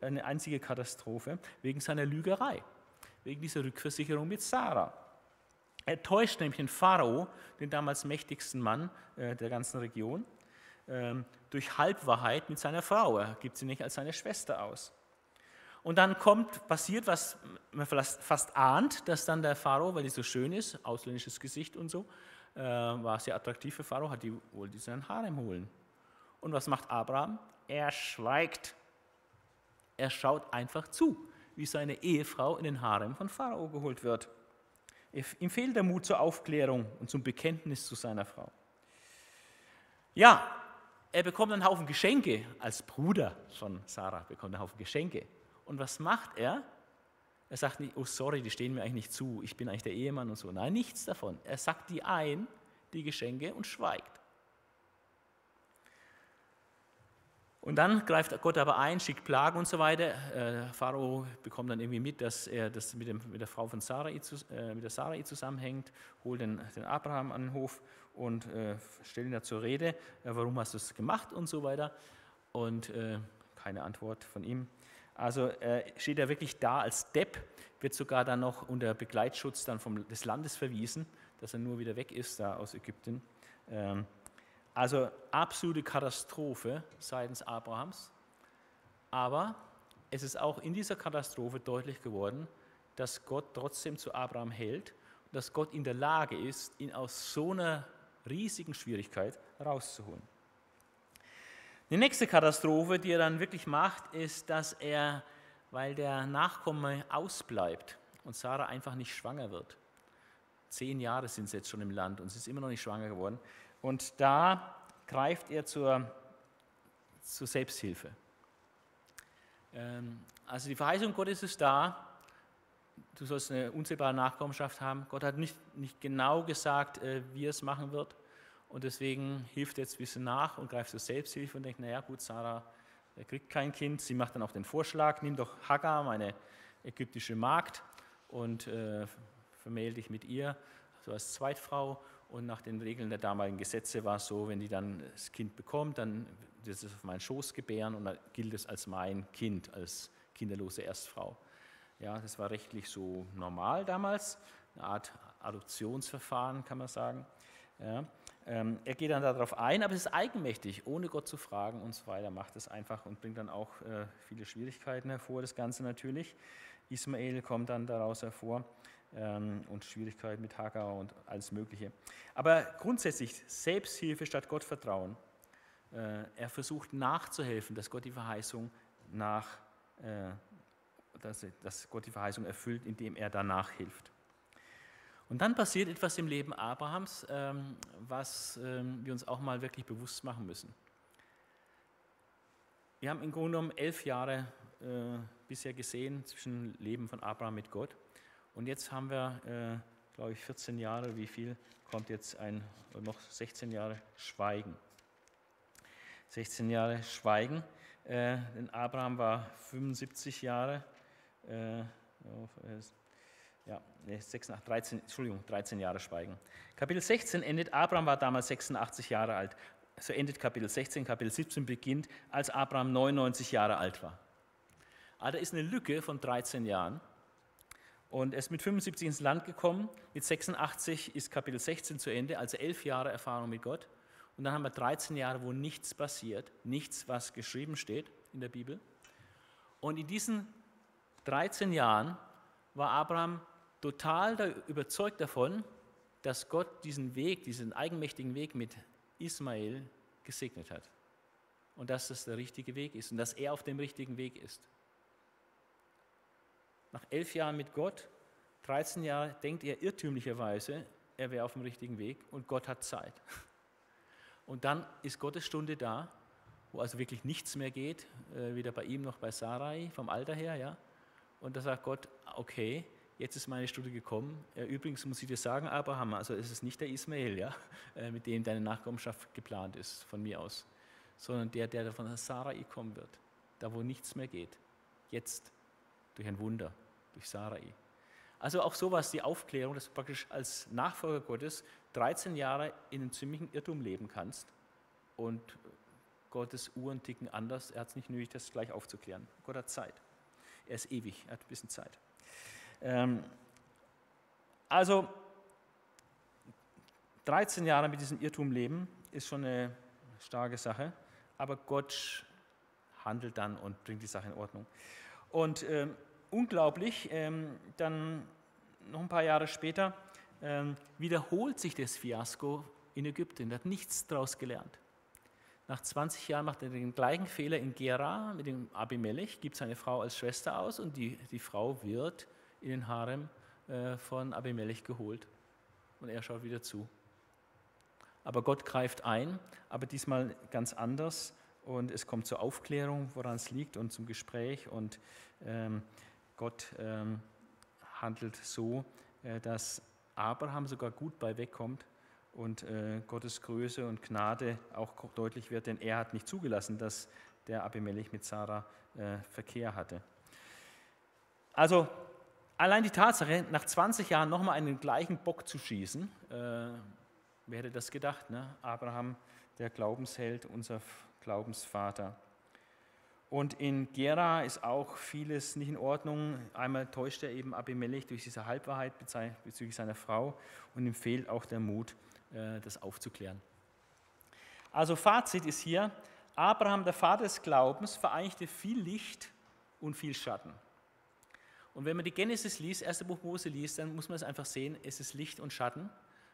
eine einzige Katastrophe wegen seiner Lügerei, wegen dieser Rückversicherung mit Sarah. Er täuscht nämlich den Pharao, den damals mächtigsten Mann äh, der ganzen Region, ähm, durch Halbwahrheit mit seiner Frau. Er gibt sie nicht als seine Schwester aus. Und dann kommt, passiert, was man fast ahnt, dass dann der Pharao, weil die so schön ist, ausländisches Gesicht und so, äh, war sehr attraktiv für Pharao, hat die wohl diesen Harem holen. Und was macht Abraham? Er schweigt. Er schaut einfach zu, wie seine Ehefrau in den Harem von Pharao geholt wird. Ihm fehlt der Mut zur Aufklärung und zum Bekenntnis zu seiner Frau. Ja, er bekommt einen Haufen Geschenke, als Bruder von Sarah bekommt einen Haufen Geschenke. Und was macht er? Er sagt nicht, oh sorry, die stehen mir eigentlich nicht zu, ich bin eigentlich der Ehemann und so. Nein, nichts davon. Er sagt die ein, die Geschenke, und schweigt. Und dann greift Gott aber ein, schickt Plagen und so weiter. Äh, Pharao bekommt dann irgendwie mit, dass er das mit, dem, mit der Frau von Sarai, äh, mit der Sarai zusammenhängt, holt den, den, Abraham an den Hof und äh, stellt ihn da zur Rede, äh, warum hast du es gemacht und so weiter. Und äh, keine Antwort von ihm. Also äh, steht er wirklich da als Depp, wird sogar dann noch unter Begleitschutz dann vom, des Landes verwiesen, dass er nur wieder weg ist da aus Ägypten. Ähm, also absolute Katastrophe seitens Abrahams. Aber es ist auch in dieser Katastrophe deutlich geworden, dass Gott trotzdem zu Abraham hält und dass Gott in der Lage ist, ihn aus so einer riesigen Schwierigkeit rauszuholen. Die nächste Katastrophe, die er dann wirklich macht, ist, dass er, weil der Nachkomme ausbleibt und Sarah einfach nicht schwanger wird. Zehn Jahre sind sie jetzt schon im Land und sie ist immer noch nicht schwanger geworden. Und da greift er zur, zur Selbsthilfe. Ähm, also die Verheißung Gottes ist da, du sollst eine unzählbare Nachkommenschaft haben. Gott hat nicht, nicht genau gesagt, äh, wie er es machen wird. Und deswegen hilft er jetzt ein bisschen nach und greift zur Selbsthilfe und denkt, naja gut, Sarah kriegt kein Kind. Sie macht dann auch den Vorschlag, nimm doch Hagar, meine ägyptische Magd, und äh, vermähl dich mit ihr, so als Zweitfrau. Und nach den Regeln der damaligen Gesetze war es so, wenn die dann das Kind bekommt, dann wird es auf meinen Schoß gebären und dann gilt es als mein Kind, als kinderlose Erstfrau. Ja, das war rechtlich so normal damals, eine Art Adoptionsverfahren kann man sagen. Ja, ähm, er geht dann darauf ein, aber es ist eigenmächtig, ohne Gott zu fragen und so weiter, macht es einfach und bringt dann auch äh, viele Schwierigkeiten hervor, das Ganze natürlich. Ismael kommt dann daraus hervor und Schwierigkeiten mit Hagar und alles Mögliche. Aber grundsätzlich Selbsthilfe statt Gottvertrauen. Äh, er versucht nachzuhelfen, dass Gott die Verheißung nach, äh, dass, dass Gott die Verheißung erfüllt, indem er danach hilft. Und dann passiert etwas im Leben Abrahams, ähm, was ähm, wir uns auch mal wirklich bewusst machen müssen. Wir haben im Grunde genommen elf Jahre äh, bisher gesehen zwischen Leben von Abraham mit Gott. Und jetzt haben wir, äh, glaube ich, 14 Jahre, wie viel kommt jetzt ein, noch 16 Jahre Schweigen. 16 Jahre Schweigen, äh, denn Abraham war 75 Jahre, äh, ja, nee, 86, 13, Entschuldigung, 13 Jahre Schweigen. Kapitel 16 endet, Abraham war damals 86 Jahre alt. So endet Kapitel 16, Kapitel 17 beginnt, als Abraham 99 Jahre alt war. Also da ist eine Lücke von 13 Jahren. Und er ist mit 75 ins Land gekommen, mit 86 ist Kapitel 16 zu Ende, also elf Jahre Erfahrung mit Gott. Und dann haben wir 13 Jahre, wo nichts passiert, nichts, was geschrieben steht in der Bibel. Und in diesen 13 Jahren war Abraham total überzeugt davon, dass Gott diesen Weg, diesen eigenmächtigen Weg mit Ismael gesegnet hat. Und dass das der richtige Weg ist und dass er auf dem richtigen Weg ist. Nach elf Jahren mit Gott, 13 Jahre, denkt er irrtümlicherweise, er wäre auf dem richtigen Weg und Gott hat Zeit. Und dann ist Gottes Stunde da, wo also wirklich nichts mehr geht, äh, weder bei ihm noch bei Sarai vom Alter her. Ja? Und da sagt Gott, okay, jetzt ist meine Stunde gekommen. Übrigens muss ich dir sagen, Abraham, also es ist nicht der Ismael, ja, äh, mit dem deine Nachkommenschaft geplant ist, von mir aus, sondern der, der von Sarai kommen wird, da wo nichts mehr geht. Jetzt durch ein Wunder, durch Sarai. Also auch sowas, die Aufklärung, dass du praktisch als Nachfolger Gottes 13 Jahre in einem ziemlichen Irrtum leben kannst und Gottes Uhren ticken anders. Er hat es nicht nötig, das gleich aufzuklären. Gott hat Zeit. Er ist ewig, er hat ein bisschen Zeit. Ähm, also 13 Jahre mit diesem Irrtum leben ist schon eine starke Sache, aber Gott handelt dann und bringt die Sache in Ordnung. Und ähm, unglaublich, ähm, dann noch ein paar Jahre später ähm, wiederholt sich das Fiasko in Ägypten. Er hat nichts daraus gelernt. Nach 20 Jahren macht er den gleichen Fehler in Gera mit dem Abimelech, gibt seine Frau als Schwester aus und die, die Frau wird in den Harem äh, von Abimelech geholt. Und er schaut wieder zu. Aber Gott greift ein, aber diesmal ganz anders. Und es kommt zur Aufklärung, woran es liegt, und zum Gespräch. Und ähm, Gott ähm, handelt so, äh, dass Abraham sogar gut bei wegkommt und äh, Gottes Größe und Gnade auch deutlich wird, denn er hat nicht zugelassen, dass der Abimelech mit Sarah äh, Verkehr hatte. Also allein die Tatsache, nach 20 Jahren nochmal einen gleichen Bock zu schießen, äh, wer hätte das gedacht? Ne? Abraham, der Glaubensheld, unser Glaubensvater. Und in Gera ist auch vieles nicht in Ordnung. Einmal täuscht er eben Abimelech durch diese Halbwahrheit bezüglich seiner Frau und ihm fehlt auch der Mut, äh, das aufzuklären. Also Fazit ist hier, Abraham, der Vater des Glaubens, vereinigte viel Licht und viel Schatten. Und wenn man die Genesis liest, erste Buch Mose liest, dann muss man es einfach sehen, es ist Licht und Schatten,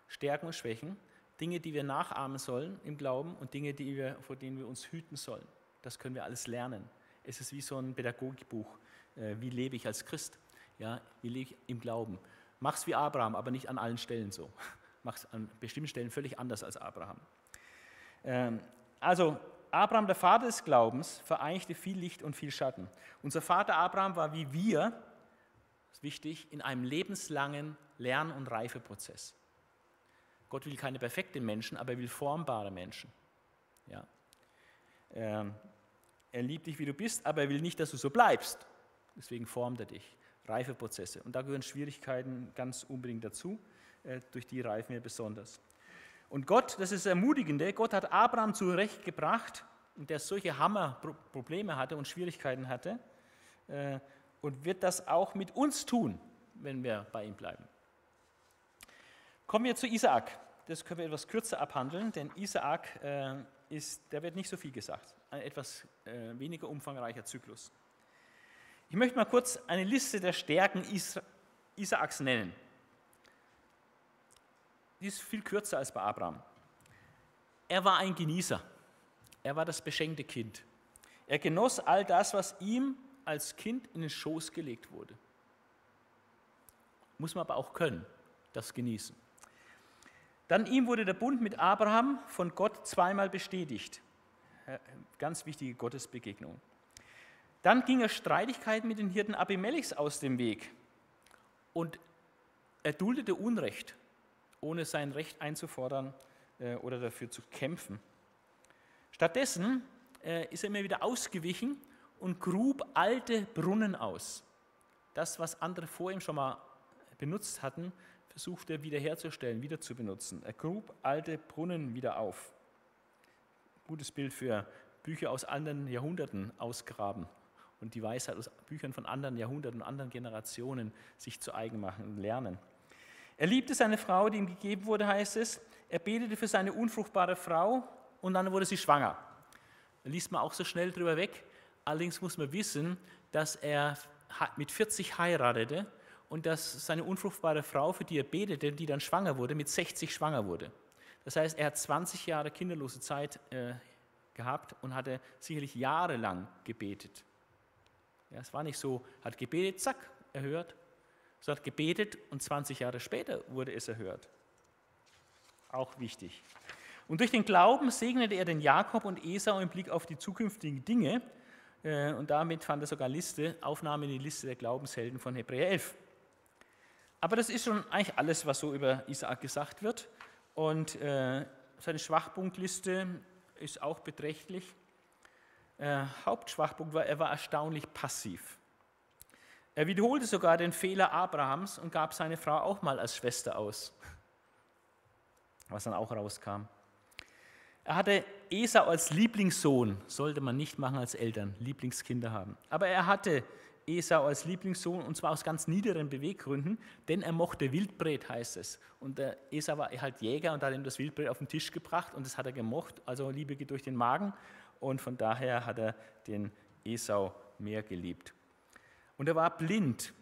Stärken und Schwächen, Dinge, die wir nachahmen sollen im Glauben und Dinge, die wir, vor denen wir uns hüten sollen. Das können wir alles lernen. Es ist wie so ein Pädagogikbuch. Äh, wie lebe ich als Christ? Ja, wie lebe ich im Glauben? Mach's wie Abraham, aber nicht an allen Stellen so. Mach's an bestimmten Stellen völlig anders als Abraham. Ähm, also, Abraham, der Vater des Glaubens, vereinigte viel Licht und viel Schatten. Unser Vater Abraham war wie wir, das ist wichtig, in einem lebenslangen Lern- und Reifeprozess. Gott will keine perfekten Menschen, aber er will formbare Menschen. Ja. Ähm, er liebt dich, wie du bist, aber er will nicht, dass du so bleibst. Deswegen formt er dich. Reifeprozesse. Und da gehören Schwierigkeiten ganz unbedingt dazu. Äh, durch die reifen wir besonders. Und Gott, das ist das Ermutigende, Gott hat Abraham zurechtgebracht, der solche Hammerprobleme hatte und Schwierigkeiten hatte, äh, und wird das auch mit uns tun, wenn wir bei ihm bleiben. Kommen wir zu Isaak. Das können wir etwas kürzer abhandeln, denn Isaak äh, ist, der wird nicht so viel gesagt. Ein etwas äh, weniger umfangreicher Zyklus. Ich möchte mal kurz eine Liste der Stärken Isaaks nennen. Die ist viel kürzer als bei Abraham. Er war ein Genießer. Er war das beschenkte Kind. Er genoss all das, was ihm als Kind in den Schoß gelegt wurde. Muss man aber auch können, das genießen. Dann ihm wurde der Bund mit Abraham von Gott zweimal bestätigt. Ganz wichtige Gottesbegegnung. Dann ging er Streitigkeiten mit den Hirten Abimelechs aus dem Weg und er duldete Unrecht, ohne sein Recht einzufordern äh, oder dafür zu kämpfen. Stattdessen äh, ist er immer wieder ausgewichen und grub alte Brunnen aus. Das, was andere vor ihm schon mal benutzt hatten, versucht er wiederherzustellen, wieder zu benutzen. Er grub alte Brunnen wieder auf. Gutes Bild für Bücher aus anderen Jahrhunderten ausgraben und die Weisheit aus Büchern von anderen Jahrhunderten und anderen Generationen sich zu eigen machen und lernen. Er liebte seine Frau, die ihm gegeben wurde, heißt es. Er betete für seine unfruchtbare Frau und dann wurde sie schwanger. Da liest man auch so schnell drüber weg. Allerdings muss man wissen, dass er mit 40 heiratete und dass seine unfruchtbare Frau, für die er betete, die dann schwanger wurde, mit 60 schwanger wurde. Das heißt, er hat 20 Jahre kinderlose Zeit äh, gehabt und hatte sicherlich jahrelang gebetet. Ja, es war nicht so, hat gebetet, zack, erhört, sondern hat gebetet und 20 Jahre später wurde es erhört. Auch wichtig. Und durch den Glauben segnete er den Jakob und Esau im Blick auf die zukünftigen Dinge. Äh, und damit fand er sogar Liste, Aufnahme in die Liste der Glaubenshelden von Hebräer 11. Aber das ist schon eigentlich alles, was so über Isaak gesagt wird. Und äh, seine Schwachpunktliste ist auch beträchtlich äh, Hauptschwachpunkt war, er war erstaunlich passiv. Er wiederholte sogar den Fehler Abrahams und gab seine Frau auch mal als Schwester aus, was dann auch rauskam. Er hatte Esau als Lieblingssohn, sollte man nicht machen als Eltern, Lieblingskinder haben. Aber er hatte Esau als Lieblingssohn und zwar aus ganz niederen Beweggründen, denn er mochte Wildbret, heißt es. Und der Esau war halt Jäger und hat ihm das Wildbret auf den Tisch gebracht und das hat er gemocht, also Liebe geht durch den Magen und von daher hat er den Esau mehr geliebt. Und er war blind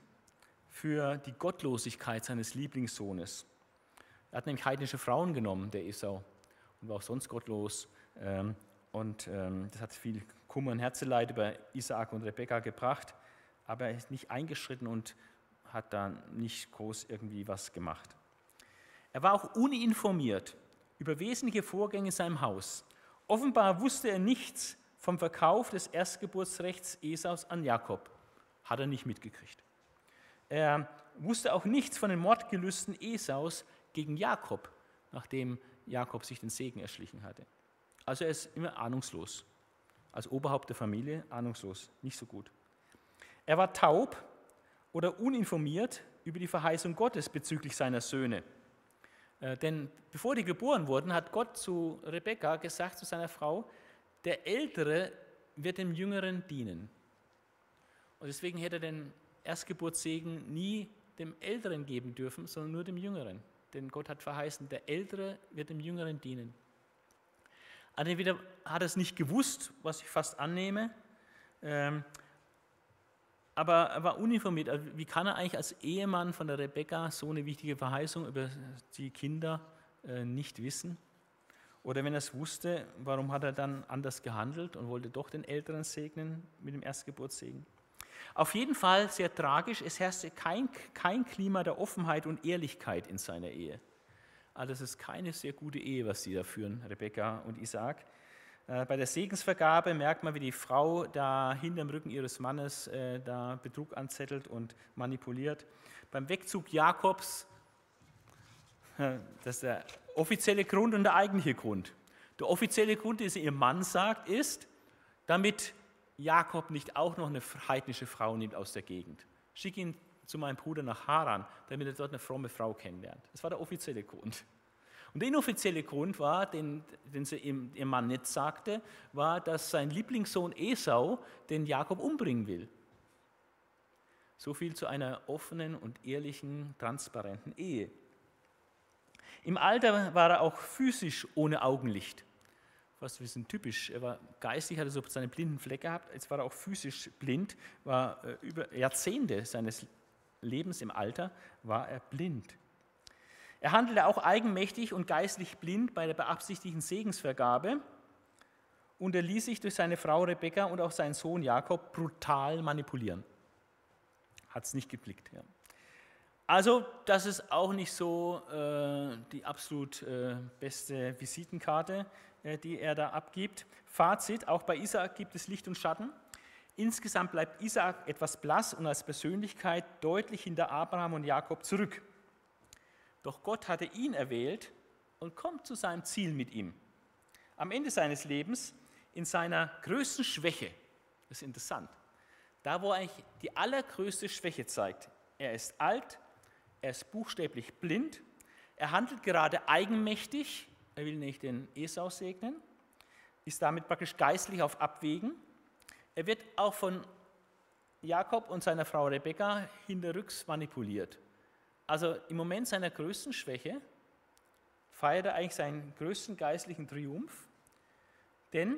für die Gottlosigkeit seines Lieblingssohnes. Er hat nämlich heidnische Frauen genommen, der Esau, und war auch sonst gottlos. Ähm, und ähm, das hat viel Kummer und Herzeleid über Isaak und Rebekka gebracht, aber er ist nicht eingeschritten und hat da nicht groß irgendwie was gemacht. Er war auch uninformiert über wesentliche Vorgänge in seinem Haus. Offenbar wusste er nichts vom Verkauf des Erstgeburtsrechts Esaus an Jakob. Hat er nicht mitgekriegt. Er wusste auch nichts von den Mordgelüsten Esaus gegen Jakob, nachdem Jakob sich den Segen erschlichen hatte. Also er ist immer ahnungslos. Als Oberhaupt der Familie ahnungslos, nicht so gut. Er war taub oder uninformiert über die Verheißung Gottes bezüglich seiner Söhne. Äh, denn bevor die geboren wurden, hat Gott zu Rebekka gesagt, zu seiner Frau, der Ältere wird dem Jüngeren dienen. Und deswegen hätte er den Erstgeburtssegen nie dem Älteren geben dürfen, sondern nur dem Jüngeren. Denn Gott hat verheißen, der Ältere wird dem Jüngeren dienen. Entweder hat er es nicht gewusst, was ich fast annehme, ähm, aber er war uninformiert. Also wie kann er eigentlich als Ehemann von der Rebecca so eine wichtige Verheißung über die Kinder äh, nicht wissen? Oder wenn er es wusste, warum hat er dann anders gehandelt und wollte doch den Älteren segnen mit dem Erstgeburtssegen? Auf jeden Fall sehr tragisch, es herrschte kein, kein Klima der Offenheit und Ehrlichkeit in seiner Ehe. Also es ist keine sehr gute Ehe, was sie da führen, Rebecca und Isaac. Äh, bei der Segensvergabe merkt man, wie die Frau da hinterm Rücken ihres Mannes äh, da Betrug anzettelt und manipuliert. Beim Wegzug Jakobs, äh, das ist der offizielle Grund und der eigentliche Grund. Der offizielle Grund, den sie ihr Mann sagt, ist, damit Jakob nicht auch noch eine heidnische Frau nimmt aus der Gegend. Schick ihn zu meinem Bruder nach Haran, damit er dort eine fromme Frau kennenlernt. Das war der offizielle Grund. Und der inoffizielle Grund war, den, den sie ihm, ihr Mann nicht sagte, war, dass sein Lieblingssohn Esau den Jakob umbringen will. So viel zu einer offenen und ehrlichen, transparenten Ehe. Im Alter war er auch physisch ohne Augenlicht. Was wir sind typisch. Er war geistig, hatte so seine blinden Flecke gehabt. Jetzt war er auch physisch blind, war äh, über Jahrzehnte seines Lebens im Alter war er blind. Er handelte auch eigenmächtig und geistlich blind bei der beabsichtigten Segensvergabe und er ließ sich durch seine Frau Rebekka und auch seinen Sohn Jakob brutal manipulieren. Hat es nicht geblickt. Ja. Also, das ist auch nicht so äh, die absolut äh, beste Visitenkarte, äh, die er da abgibt. Fazit: Auch bei Isaak gibt es Licht und Schatten. Insgesamt bleibt Isaak etwas blass und als Persönlichkeit deutlich hinter Abraham und Jakob zurück. Doch Gott hatte ihn erwählt und kommt zu seinem Ziel mit ihm. Am Ende seines Lebens, in seiner größten Schwäche, das ist interessant, da wo er eigentlich die allergrößte Schwäche zeigt, er ist alt, er ist buchstäblich blind, er handelt gerade eigenmächtig, er will nicht den Esau segnen, ist damit praktisch geistlich auf Abwägen. Er wird auch von Jakob und seiner Frau Rebekka hinterrücks manipuliert. Also im Moment seiner größten Schwäche feiert er eigentlich seinen größten geistlichen Triumph, denn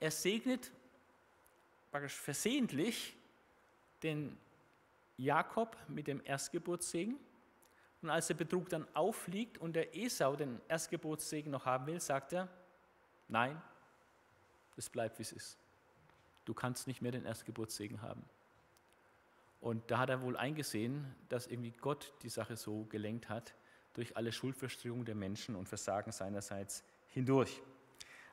er segnet praktisch versehentlich den Jakob mit dem Erstgeburtssegen. Und als der Betrug dann auffliegt und der Esau den Erstgeburtssegen noch haben will, sagt er, nein, es bleibt wie es ist. Du kannst nicht mehr den Erstgeburtssegen haben. Und da hat er wohl eingesehen, dass irgendwie Gott die Sache so gelenkt hat, durch alle Schuldverströmungen der Menschen und Versagen seinerseits hindurch.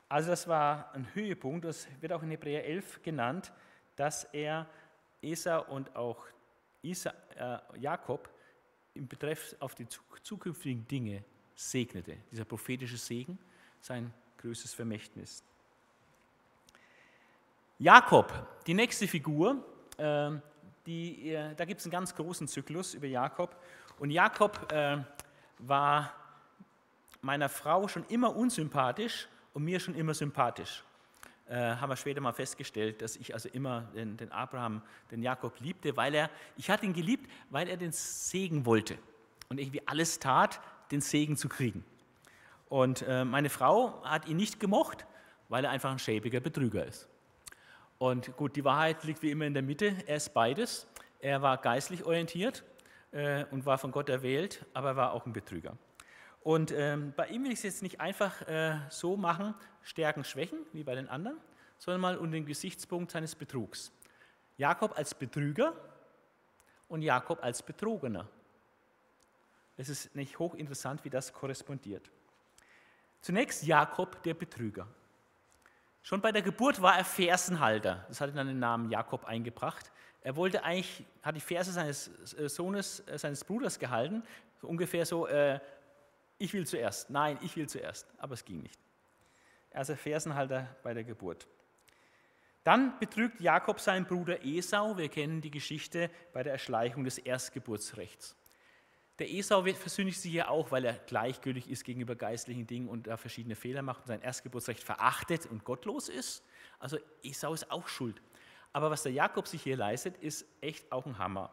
Also das war ein Höhepunkt, das wird auch in Hebräer 11 genannt, dass er Esau und auch Isa, äh, Jakob im Betreff auf die zukünftigen Dinge segnete. Dieser prophetische Segen, sein größtes Vermächtnis. Jakob, die nächste Figur, äh, die, äh, da gibt es einen ganz großen Zyklus über Jakob. Und Jakob äh, war meiner Frau schon immer unsympathisch und mir schon immer sympathisch. Äh, haben wir später mal festgestellt, dass ich also immer den, den, Abraham, den Jakob liebte, weil er, ich hatte ihn geliebt, weil er den Segen wollte und irgendwie alles tat, den Segen zu kriegen. Und äh, meine Frau hat ihn nicht gemocht, weil er einfach ein schäbiger Betrüger ist. Und gut, die Wahrheit liegt wie immer in der Mitte. Er ist beides. Er war geistlich orientiert äh, und war von Gott erwählt, aber er war auch ein Betrüger. Und ähm, bei ihm will ich es jetzt nicht einfach äh, so machen, Stärken, Schwächen, wie bei den anderen, sondern mal unter den Gesichtspunkt seines Betrugs. Jakob als Betrüger und Jakob als Betrogener. Es ist nicht hochinteressant, wie das korrespondiert. Zunächst Jakob, der Betrüger. Schon bei der Geburt war er Fersenhalter. Das hat ihn dann den Namen Jakob eingebracht. Er wollte eigentlich, hat die Verse seines äh, Sohnes, äh, seines Bruders gehalten, so ungefähr so, äh, ich will zuerst, nein, ich will zuerst, aber es ging nicht. Also Fersenhalter bei der Geburt. Dann betrügt Jakob seinen Bruder Esau. Wir kennen die Geschichte bei der Erschleichung des Erstgeburtsrechts. Der Esau versündigt sich ja auch, weil er gleichgültig ist gegenüber geistlichen Dingen und da verschiedene Fehler macht und sein Erstgeburtsrecht verachtet und gottlos ist. Also Esau ist auch schuld. Aber was der Jakob sich hier leistet, ist echt auch ein Hammer.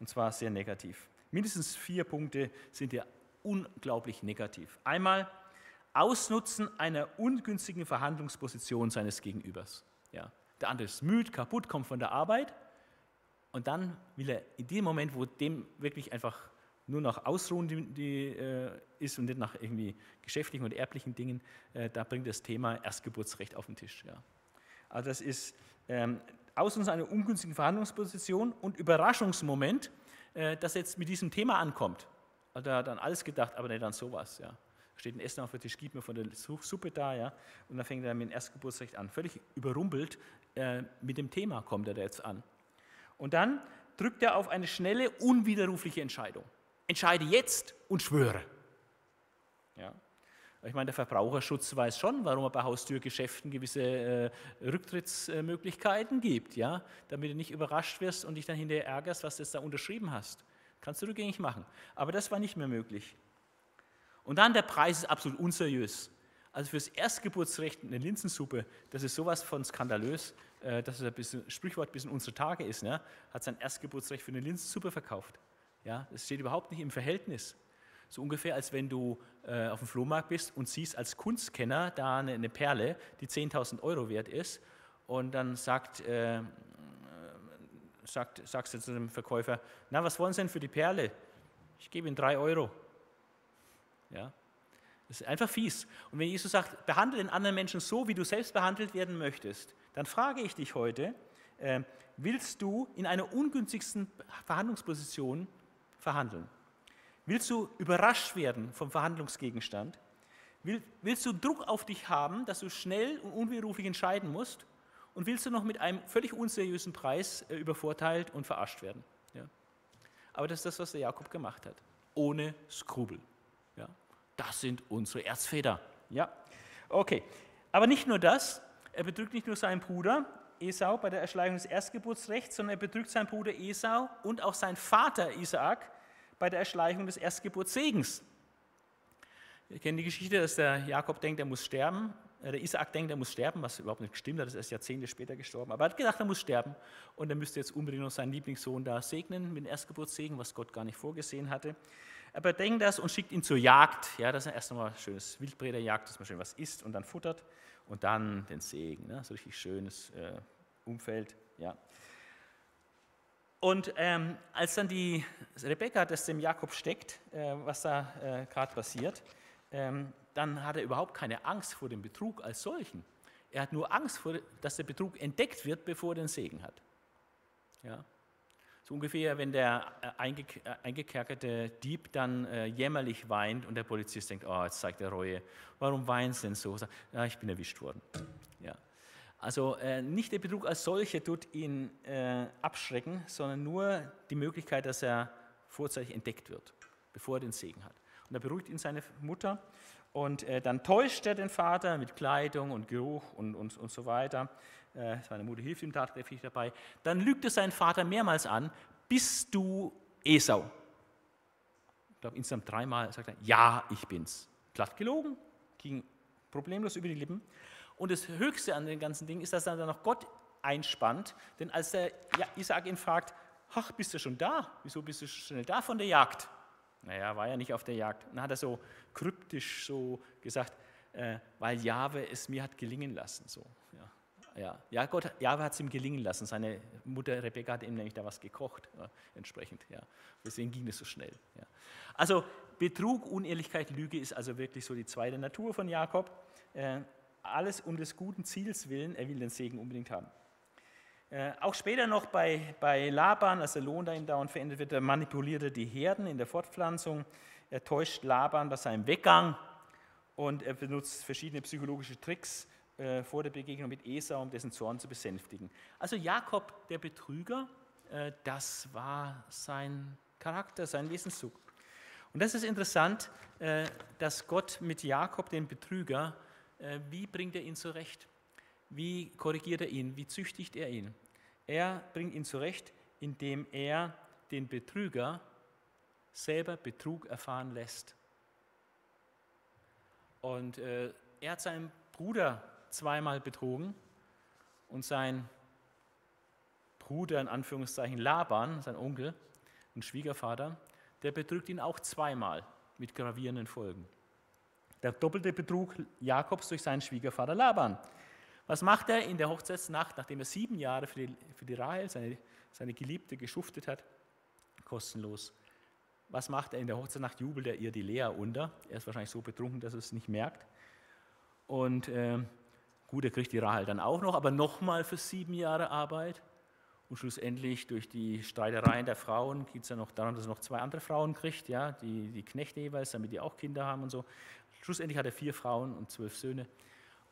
Und zwar sehr negativ. Mindestens vier Punkte sind hier unglaublich negativ. Einmal Ausnutzen einer ungünstigen Verhandlungsposition seines Gegenübers. Ja. Der andere ist müde, kaputt, kommt von der Arbeit und dann will er in dem Moment, wo dem wirklich einfach nur noch Ausruhen die, die, äh, ist und nicht nach irgendwie geschäftlichen und erblichen Dingen, äh, da bringt das Thema Erstgeburtsrecht auf den Tisch. Ja. Also das ist ähm, Ausnutzen einer ungünstigen Verhandlungsposition und Überraschungsmoment, äh, dass jetzt mit diesem Thema ankommt. Also er hat an alles gedacht, aber nicht an sowas. Ja. Steht ein Essen auf dem Tisch, gibt mir von der Suppe da, ja, und dann fängt er mit dem Erstgeburtsrecht an. Völlig überrumpelt äh, mit dem Thema kommt er da jetzt an. Und dann drückt er auf eine schnelle, unwiderrufliche Entscheidung. Entscheide jetzt und schwöre. Ja. Ich meine, der Verbraucherschutz weiß schon, warum er bei Haustürgeschäften gewisse äh, Rücktrittsmöglichkeiten gibt, ja? damit du nicht überrascht wirst und dich dann hinterher ärgerst, was du jetzt da unterschrieben hast. Kannst du rückgängig machen. Aber das war nicht mehr möglich. Und dann der Preis ist absolut unseriös. Also fürs Erstgeburtsrecht eine Linsensuppe, das ist sowas von skandalös, äh, dass es ein bisschen, Sprichwort bis in unsere Tage ist. Ne? Hat sein Erstgeburtsrecht für eine Linsensuppe verkauft. Ja, das steht überhaupt nicht im Verhältnis. So ungefähr, als wenn du äh, auf dem Flohmarkt bist und siehst als Kunstkenner da eine, eine Perle, die 10.000 Euro wert ist, und dann sagt, äh, sagt, sagst du zu dem Verkäufer, na, was wollen Sie denn für die Perle? Ich gebe Ihnen drei Euro. Ja? Das ist einfach fies. Und wenn Jesus sagt, behandle den anderen Menschen so, wie du selbst behandelt werden möchtest, dann frage ich dich heute, äh, willst du in einer ungünstigsten Verhandlungsposition verhandeln? Willst du überrascht werden vom Verhandlungsgegenstand? Willst du Druck auf dich haben, dass du schnell und unwiderruflich entscheiden musst? Und willst du noch mit einem völlig unseriösen Preis äh, übervorteilt und verarscht werden? Ja. Aber das ist das, was der Jakob gemacht hat. Ohne Skrubel. Ja. Das sind unsere Erzväter. Ja. Okay. Aber nicht nur das. Er betrügt nicht nur seinen Bruder Esau bei der Erschleichung des Erstgeburtsrechts, sondern er betrügt seinen Bruder Esau und auch seinen Vater Isaak bei der Erschleichung des Erstgeburtssegens. Wir kennen die Geschichte, dass der Jakob denkt, er muss sterben. Äh, der Isaak denkt, er muss sterben, was überhaupt nicht gestimmt hat, das ist erst Jahrzehnte später gestorben. Aber er hat gedacht, er muss sterben und er müsste jetzt unbedingt noch seinen Lieblingssohn da segnen mit dem Erstgeburtssegen, was Gott gar nicht vorgesehen hatte. Aber er denkt das und schickt ihn zur Jagd. Ja, das ist erst ein schönes Wildbrederjagd, dass man schön was isst und dann futtert und dann den Segen. Ne? So richtig schönes äh, Umfeld. Ja. Und ähm, als dann die Rebekka das dem Jakob steckt, äh, was da äh, gerade passiert, ähm, dann hat er überhaupt keine Angst vor dem Betrug als solchen. Er hat nur Angst, vor, dass der Betrug entdeckt wird, bevor er den Segen hat. Ja. So ungefähr, wenn der äh, äh, eingekerkerte Dieb dann äh, jämmerlich weint und der Polizist denkt, oh, jetzt zeigt er Reue. Warum weint denn so? Ja, ich bin erwischt worden. Ja. Also äh, nicht der Betrug als solcher tut ihn äh, abschrecken, sondern nur die Möglichkeit, dass er vorzeitig entdeckt wird, bevor er den Segen hat. Und er beruhigt ihn seine Mutter und äh, dann täuscht er den Vater mit Kleidung und Geruch und, und, und so weiter. Äh, seine Mutter hilft ihm tatkräftig dabei. Dann lügt er seinen Vater mehrmals an, bist du Esau? Ich glaube, insgesamt dreimal sagt er, ja, ich bin's. Glatt gelogen, ging problemlos über die Lippen. Und das Höchste an dem ganzen Ding ist, dass er dann noch Gott einspannt, denn als der Isaac ihn fragt, ach, bist du schon da? Wieso bist du schnell da von der Jagd? Naja, war ja nicht auf der Jagd. dann hat er so kryptisch so gesagt, äh, weil Jahwe es mir hat gelingen lassen. So, ja. Ja, ja Gott, Jahwe hat es ihm gelingen lassen. Seine Mutter Rebecca hat ihm nämlich da was gekocht, ja, entsprechend. Ja. Deswegen ging es so schnell. Ja. Also Betrug, Unehrlichkeit, Lüge ist also wirklich so die zweite Natur von Jakob. Äh, alles um des guten Ziels willen, er will den Segen unbedingt haben. Äh, auch später noch bei, bei Laban, als der Lohn da ihm dauernd verändert wird, er manipulierte die Herden in der Fortpflanzung, er täuscht Laban bei seinem Weggang und er benutzt verschiedene psychologische Tricks äh, vor der Begegnung mit Esau, um dessen Zorn zu besänftigen. Also Jakob, der Betrüger, äh, das war sein Charakter, sein Wesenszug. Und das ist interessant, äh, dass Gott mit Jakob, den Betrüger, wie bringt er ihn zurecht? Wie korrigiert er ihn? Wie züchtigt er ihn? Er bringt ihn zurecht, indem er den Betrüger selber Betrug erfahren lässt. Und äh, er hat seinen Bruder zweimal betrogen und sein Bruder, in Anführungszeichen Laban, sein Onkel und Schwiegervater, der betrügt ihn auch zweimal mit gravierenden Folgen. Der doppelte Betrug Jakobs durch seinen Schwiegervater Laban. Was macht er in der Hochzeitsnacht, nachdem er sieben Jahre für die, für die Rahel, seine, seine Geliebte, geschuftet hat? Kostenlos. Was macht er in der Hochzeitsnacht? Jubelt er ihr die Lea unter. Er ist wahrscheinlich so betrunken, dass er es nicht merkt. Und äh, gut, er kriegt die Rahel dann auch noch, aber nochmal für sieben Jahre Arbeit. Und schlussendlich durch die Streitereien der Frauen geht es ja noch daran, dass er noch zwei andere Frauen kriegt, ja, die, die Knechte jeweils, damit die auch Kinder haben und so. Schlussendlich hat er vier Frauen und zwölf Söhne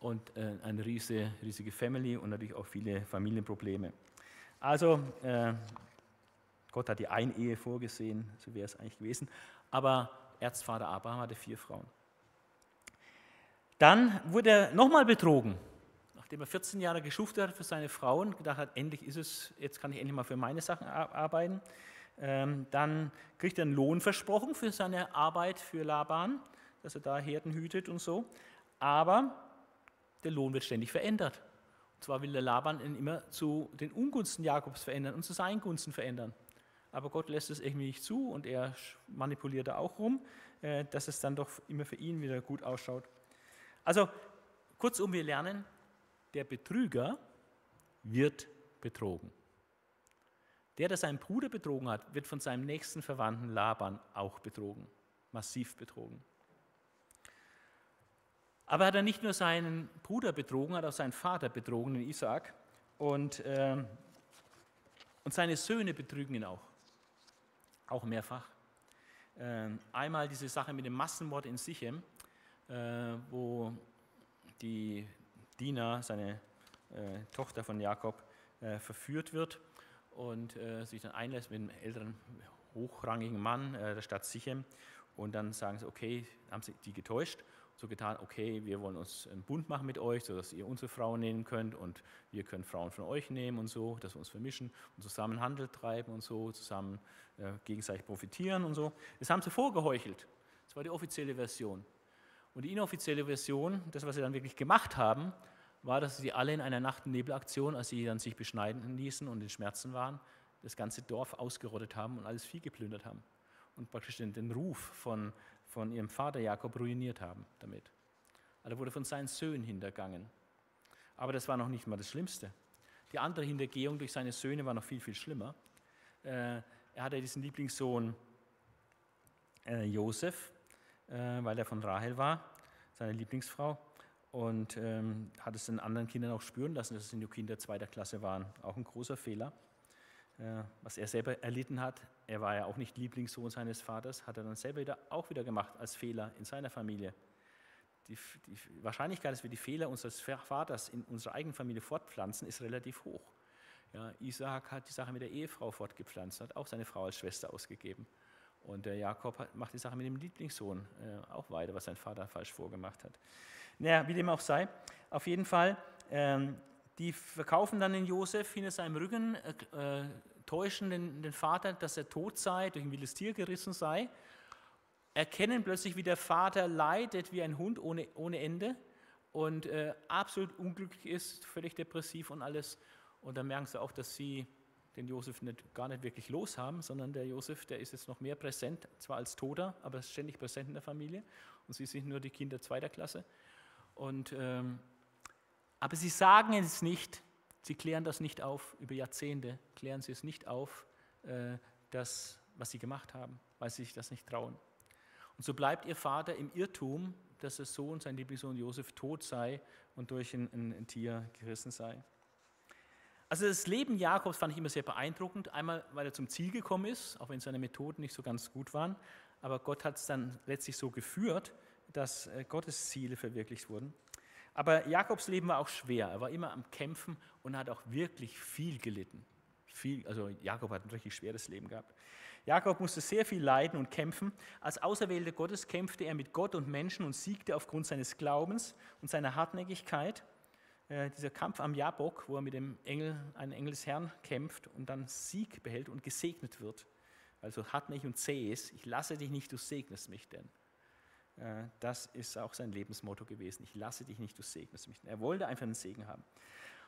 und äh, eine riesige, riesige Family und natürlich auch viele Familienprobleme. Also äh, Gott hat die Einehe vorgesehen, so wäre es eigentlich gewesen. Aber Erzvater Abraham hatte vier Frauen. Dann wurde er nochmal betrogen, nachdem er 14 Jahre geschuftet hat für seine Frauen, gedacht hat, endlich ist es, jetzt kann ich endlich mal für meine Sachen arbeiten. Ähm, dann kriegt er einen Lohn versprochen für seine Arbeit für Laban dass er da Herden hütet und so. Aber der Lohn wird ständig verändert. Und zwar will der Laban ihn immer zu den Ungunsten Jakobs verändern und zu seinen Gunsten verändern. Aber Gott lässt es irgendwie nicht zu und er manipuliert da auch rum, äh, dass es dann doch immer für ihn wieder gut ausschaut. Also kurzum, wir lernen, der Betrüger wird betrogen. Der, der seinen Bruder betrogen hat, wird von seinem nächsten Verwandten Laban auch betrogen, massiv betrogen. Aber hat er nicht nur seinen Bruder betrogen, hat auch seinen Vater betrogen, den Isaak. Und, äh, und seine Söhne betrügen ihn auch. Auch mehrfach. Äh, einmal diese Sache mit dem Massenmord in Sichem, äh, wo die Dina, seine äh, Tochter von Jakob, äh, verführt wird und äh, sich dann einlässt mit einem älteren, hochrangigen Mann der Stadt Sichem. Und dann sagen sie, okay, haben sie die getäuscht so getan, okay, wir wollen uns einen Bund machen mit euch, sodass ihr unsere Frauen nehmen könnt und wir können Frauen von euch nehmen und so, dass wir uns vermischen und zusammen Handel treiben und so, zusammen äh, gegenseitig profitieren und so. Das haben sie vorgeheuchelt. Das war die offizielle Version. Und die inoffizielle Version, das, was sie dann wirklich gemacht haben, war, dass sie alle in einer Nacht- und Nebelaktion, als sie dann sich beschneiden ließen und in Schmerzen waren, das ganze Dorf ausgerottet haben und alles Vieh geplündert haben und praktisch den, den Ruf von von ihrem Vater Jakob ruiniert haben damit. Also er wurde von seinen Söhnen hintergangen. Aber das war noch nicht mal das Schlimmste. Die andere Hintergehung durch seine Söhne war noch viel, viel schlimmer. Äh, er hatte diesen Lieblingssohn äh, Josef, äh, weil er von Rahel war, seine Lieblingsfrau, und ähm, hat es den anderen Kindern auch spüren lassen, dass es nur Kinder zweiter Klasse waren. Auch ein großer Fehler. Äh, was er selber erlitten hat. Er war ja auch nicht Lieblingssohn seines Vaters, hat er dann selber wieder, auch wieder gemacht als Fehler in seiner Familie. Die, die Wahrscheinlichkeit, dass wir die Fehler unseres Vaters in unserer eigenen Familie fortpflanzen, ist relativ hoch. Ja, Isaac hat die Sache mit der Ehefrau fortgepflanzt, hat auch seine Frau als Schwester ausgegeben. Und der Jakob hat, macht die Sache mit dem Lieblingssohn äh, auch weiter, was sein Vater falsch vorgemacht hat. Naja, wie dem auch sei, auf jeden Fall, ähm, die verkaufen dann den Josef hinter seinem Rücken, äh, täuschen den, den, Vater, dass er tot sei, durch ein wildes Tier gerissen sei, erkennen plötzlich, wie der Vater leidet wie ein Hund ohne, ohne Ende und äh, absolut unglücklich ist, völlig depressiv und alles. Und dann merken sie auch, dass sie den Josef nicht, gar nicht wirklich los haben, sondern der Josef, der ist jetzt noch mehr präsent, zwar als Toter, aber ständig präsent in der Familie. Und sie sind nur die Kinder zweiter Klasse. Und ähm, aber sie sagen es nicht, sie klären das nicht auf, über Jahrzehnte klären sie es nicht auf, äh, das, was sie gemacht haben, weil sie sich das nicht trauen. Und so bleibt ihr Vater im Irrtum, dass der Sohn, sein Lieblingssohn Josef, tot sei und durch ein, ein, Tier gerissen sei. Also das Leben Jakobs fand ich immer sehr beeindruckend. Einmal, weil er zum Ziel gekommen ist, auch wenn seine Methoden nicht so ganz gut waren. Aber Gott hat es dann letztlich so geführt, dass äh, Gottes Ziele verwirklicht wurden. Aber Jakobs Leben war auch schwer. Er war immer am Kämpfen und hat auch wirklich viel gelitten. Viel, also Jakob hat ein richtig schweres Leben gehabt. Jakob musste sehr viel leiden und kämpfen. Als Auserwählter Gottes kämpfte er mit Gott und Menschen und siegte aufgrund seines Glaubens und seiner Hartnäckigkeit. Äh, dieser Kampf am Jabok, wo er mit dem Engel, einem Engel des Herrn kämpft und dann Sieg behält und gesegnet wird. Also hartnäckig und zäh ist. Ich lasse dich nicht, du segnest mich denn. Äh, das ist auch sein Lebensmotto gewesen. Ich lasse dich nicht, du segnest mich. Er wollte einfach einen Segen haben.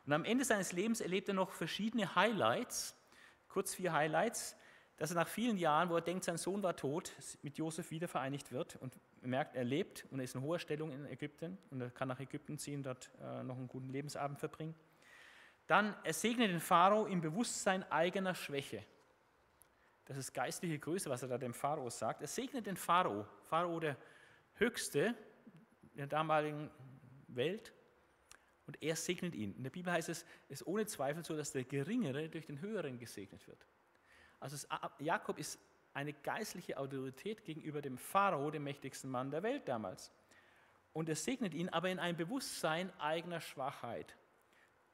Und am Ende seines Lebens erlebt er noch verschiedene Highlights, kurz vier Highlights, dass er nach vielen Jahren, wo er denkt, sein Sohn war tot, mit Josef wieder vereinigt wird und merkt, er lebt und er ist in hoher Stellung in Ägypten und er kann nach Ägypten ziehen, dort äh, noch einen guten Lebensabend verbringen. Dann, er segnet den Pharao im Bewusstsein eigener Schwäche. Das ist geistliche Größe, was er da dem Pharao sagt. Er segnet den Pharao, Pharao der Höchste in der damaligen Welt und er segnet ihn. In der Bibel heißt es, es ist ohne Zweifel so, dass der Geringere durch den Höheren gesegnet wird. Also es, Jakob ist eine geistliche Autorität gegenüber dem Pharao, dem mächtigsten Mann der Welt damals. Und er segnet ihn aber in einem Bewusstsein eigener Schwachheit.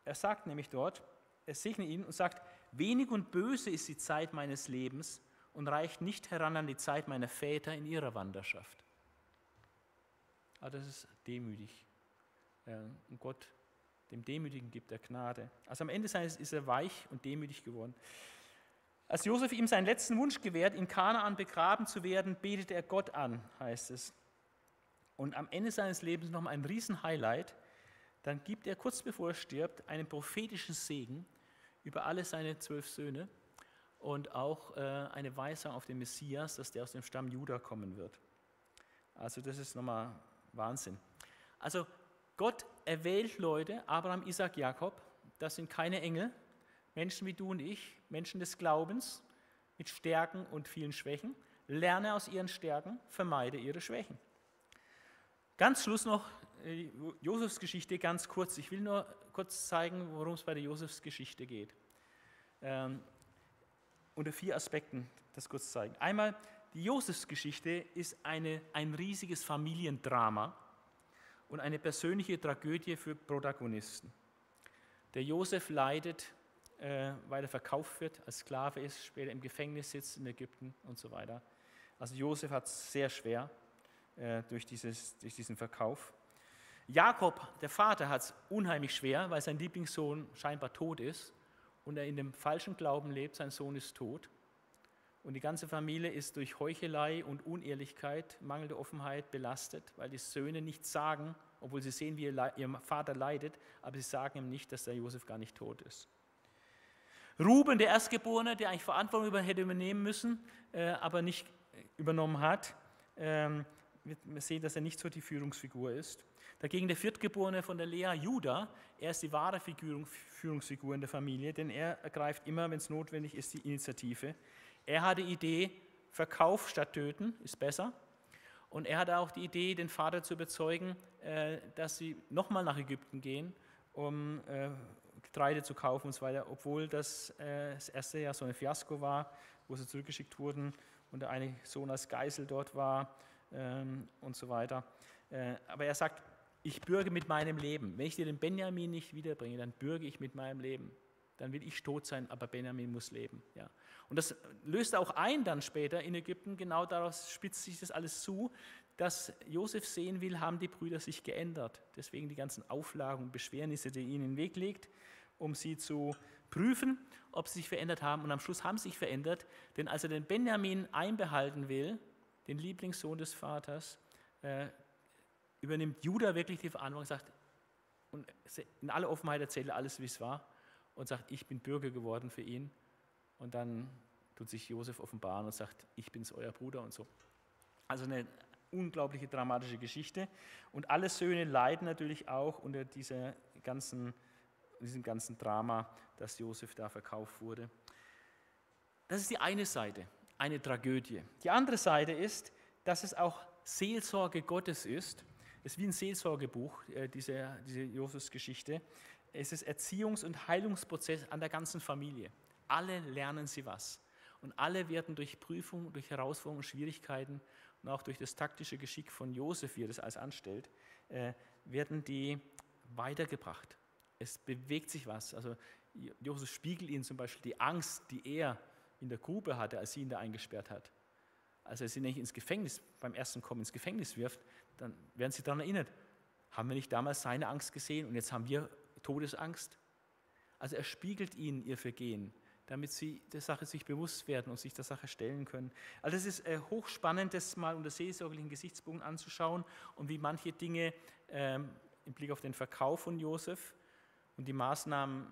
Er sagt nämlich dort, er segnet ihn und sagt, wenig und böse ist die Zeit meines Lebens und reicht nicht heran an die Zeit meiner Väter in ihrer Wanderschaft. Aber das ist demütig. Und Gott, dem Demütigen gibt er Gnade. Also am Ende seines ist er weich und demütig geworden. Als Josef ihm seinen letzten Wunsch gewährt, in Kanaan begraben zu werden, betet er Gott an, heißt es. Und am Ende seines Lebens nochmal ein Riesen-Highlight. Dann gibt er kurz bevor er stirbt einen prophetischen Segen über alle seine zwölf Söhne und auch äh, eine Weisung auf den Messias, dass der aus dem Stamm Juda kommen wird. Also das ist nochmal Wahnsinn. Also Gott erwählt Leute, Abraham, Isaac, Jakob, das sind keine Engel, Menschen wie du und ich, Menschen des Glaubens mit Stärken und vielen Schwächen. Lerne aus ihren Stärken, vermeide ihre Schwächen. Ganz Schluss noch die Josefsgeschichte ganz kurz. Ich will nur kurz zeigen, worum es bei der Josefsgeschichte geht. Ähm, unter vier Aspekten das kurz zeigen. Einmal, die Josefsgeschichte ist eine, ein riesiges Familiendrama und eine persönliche Tragödie für Protagonisten. Der Josef leidet, äh, weil er verkauft wird, als Sklave ist, später im Gefängnis sitzt in Ägypten und so weiter. Also Josef hat es sehr schwer äh, durch, dieses, durch diesen Verkauf. Jakob, der Vater, hat es unheimlich schwer, weil sein Lieblingssohn scheinbar tot ist und er in dem falschen Glauben lebt, sein Sohn ist tot. Und die ganze Familie ist durch Heuchelei und Unehrlichkeit, mangelnde Offenheit belastet, weil die Söhne nichts sagen, obwohl sie sehen, wie ihr Vater leidet, aber sie sagen ihm nicht, dass der Josef gar nicht tot ist. Ruben, der Erstgeborene, der eigentlich Verantwortung hätte übernehmen müssen, äh, aber nicht übernommen hat, ähm, wir sehen, dass er nicht so die Führungsfigur ist. Dagegen der Viertgeborene von der Lea, Judah, er ist die wahre Führungsfigur in der Familie, denn er ergreift immer, wenn es notwendig ist, die Initiative. Er hat die Idee, Verkauf statt Töten ist besser. Und er hatte auch die Idee, den Vater zu überzeugen, äh, dass sie nochmal nach Ägypten gehen, um äh, Getreide zu kaufen und so weiter, obwohl das, äh, das erste Jahr so ein Fiasko war, wo sie zurückgeschickt wurden und der eine Sohn als Geisel dort war ähm, und so weiter. Aber er sagt, ich bürge mit meinem Leben. Wenn ich dir den Benjamin nicht wiederbringe, dann bürge ich mit meinem Leben dann will ich tot sein, aber Benjamin muss leben. Ja. Und das löst auch ein dann später in Ägypten, genau daraus spitzt sich das alles zu, dass Josef sehen will, haben die Brüder sich geändert. Deswegen die ganzen Auflagen und Beschwernisse, die er ihnen in den Weg legt, um sie zu prüfen, ob sie sich verändert haben. Und am Schluss haben sie sich verändert, denn als er den Benjamin einbehalten will, den Lieblingssohn des Vaters, äh, übernimmt Judah wirklich die Verantwortung und sagt, und in aller Offenheit erzählt er alles, wie es war und sagt, ich bin Bürger geworden für ihn. Und dann tut sich Josef offenbaren und sagt, ich bin's euer Bruder und so. Also eine unglaubliche dramatische Geschichte. Und alle Söhne leiden natürlich auch unter dieser ganzen, diesem ganzen Drama, dass Josef da verkauft wurde. Das ist die eine Seite, eine Tragödie. Die andere Seite ist, dass es auch Seelsorge Gottes ist. Es ist wie ein Seelsorgebuch, äh, diese, diese Josefs-Geschichte. Es ist Erziehungs- und Heilungsprozess an der ganzen Familie. Alle lernen sie was. Und alle werden durch Prüfung, durch Herausforderungen Schwierigkeiten und auch durch das taktische Geschick von Josef, wie er das alles anstellt, äh, werden die weitergebracht. Es bewegt sich was. Also Josef spiegelt ihnen zum Beispiel die Angst, die er in der Grube hatte, als sie ihn da eingesperrt hat. Als er sie nicht ins Gefängnis, beim ersten Kommen ins Gefängnis wirft, dann werden sie daran erinnert. Haben wir nicht damals seine Angst gesehen und jetzt haben wir Todesangst. Also er spiegelt ihnen ihr Vergehen, damit sie der Sache sich bewusst werden und sich der Sache stellen können. Also es ist äh, hochspannend, das mal unter seelsorglichen Gesichtspunkten anzuschauen und wie manche Dinge ähm, im Blick auf den Verkauf von Josef und die Maßnahmen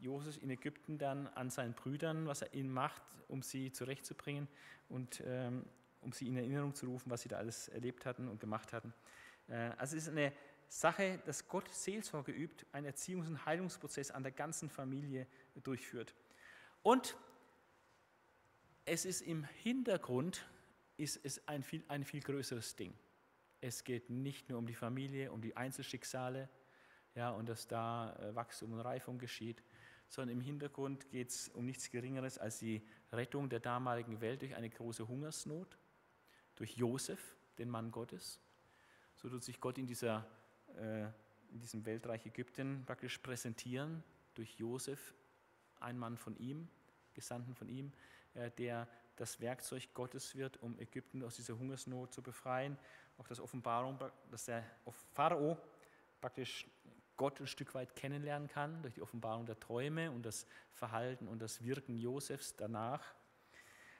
Josef in Ägypten dann an seinen Brüdern, was er ihnen macht, um sie zurechtzubringen und ähm, um sie in Erinnerung zu rufen, was sie da alles erlebt hatten und gemacht hatten. Äh, also es ist eine Sache, dass Gott Seelsorge übt, einen Erziehungs- und Heilungsprozess an der ganzen Familie durchführt. Und es ist im Hintergrund ist es ein viel, ein viel größeres Ding. Es geht nicht nur um die Familie, um die Einzelschicksale, ja, und dass da äh, Wachstum und Reifung geschieht, sondern im Hintergrund geht es um nichts Geringeres als die Rettung der damaligen Welt durch eine große Hungersnot, durch Josef, den Mann Gottes. So tut sich Gott in dieser äh, in diesem Weltreich Ägypten praktisch präsentieren durch Josef, ein Mann von ihm, Gesandten von ihm, äh, der das Werkzeug Gottes wird, um Ägypten aus dieser Hungersnot zu befreien. Auch das Offenbarung, dass der Pharao praktisch Gott ein Stück weit kennenlernen kann durch die Offenbarung der Träume und das Verhalten und das Wirken Josefs danach.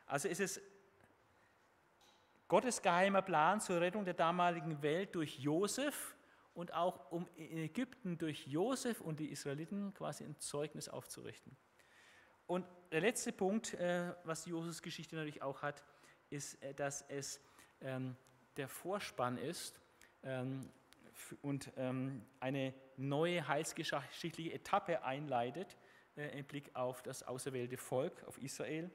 Also ist es Gottes geheimer Plan zur Rettung der damaligen Welt durch Josef, und auch um in Ägypten durch Josef und die Israeliten quasi ein Zeugnis aufzurichten. Und der letzte Punkt, äh, was die Josefs-Geschichte natürlich auch hat, ist, äh, dass es ähm, der Vorspann ist ähm, und ähm, eine neue heilsgeschichtliche Etappe einleitet äh, im Blick auf das auserwählte Volk, auf Israel.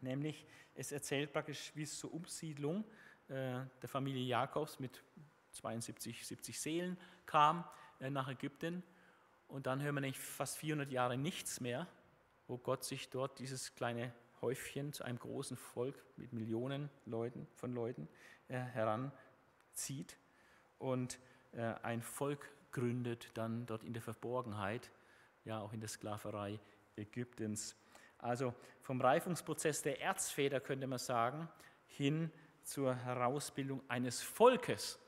Nämlich, es erzählt praktisch, wie es zur Umsiedlung der Familie Jakobs mit 72, 70 Seelen kam nach Ägypten. Und dann hören wir nicht fast 400 Jahre nichts mehr, wo Gott sich dort dieses kleine Häufchen zu einem großen Volk mit Millionen Leuten, von Leuten äh, heranzieht und äh, ein Volk gründet dann dort in der Verborgenheit, ja auch in der Sklaverei Ägyptens. Also vom Reifungsprozess der Erzväter könnte man sagen, hin zur Herausbildung eines Volkes.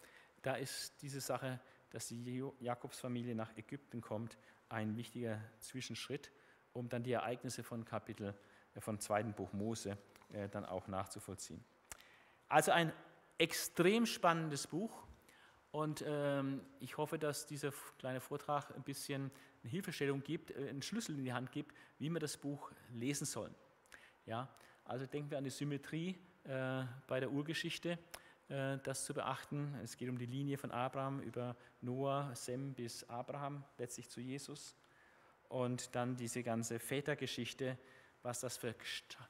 Da ist diese Sache, dass die Jakobsfamilie nach Ägypten kommt, ein wichtiger Zwischenschritt, um dann die Ereignisse von Kapitel äh, von zweiten Buch Mose äh, dann auch nachzuvollziehen. Also ein extrem spannendes Buch und ähm, ich hoffe, dass dieser kleine Vortrag ein bisschen eine Hilfestellung gibt, äh, einen Schlüssel in die Hand gibt, wie wir das Buch lesen sollen. Ja, also denken wir an die Symmetrie bei der Urgeschichte, das zu beachten. Es geht um die Linie von Abraham über Noah, Sem bis Abraham, letztlich zu Jesus. Und dann diese ganze Vätergeschichte, was das für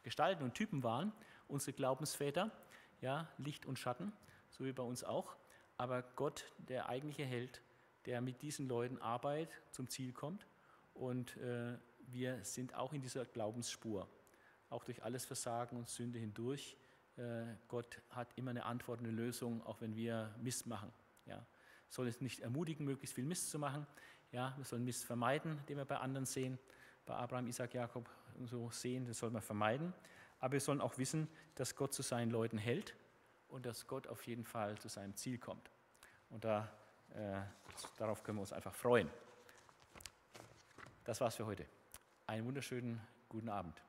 Gestalten und Typen waren. Unsere Glaubensväter, ja, Licht und Schatten, so wie bei uns auch. Aber Gott, der eigentliche Held, der mit diesen Leuten arbeitet, zum Ziel kommt. Und äh, wir sind auch in dieser Glaubensspur, auch durch alles Versagen und Sünde hindurch. Äh, Gott hat immer eine Antwort, eine Lösung, auch wenn wir Mist machen. Ja. Soll es nicht ermutigen, möglichst viel Mist zu machen. Ja, wir sollen Mist vermeiden, den wir bei anderen sehen, bei Abraham, Isaac, Jakob und so sehen, das soll man vermeiden. Aber wir sollen auch wissen, dass Gott zu seinen Leuten hält und dass Gott auf jeden Fall zu seinem Ziel kommt. Und da äh, darauf können wir uns einfach freuen. Das war's für heute. Einen wunderschönen guten Abend.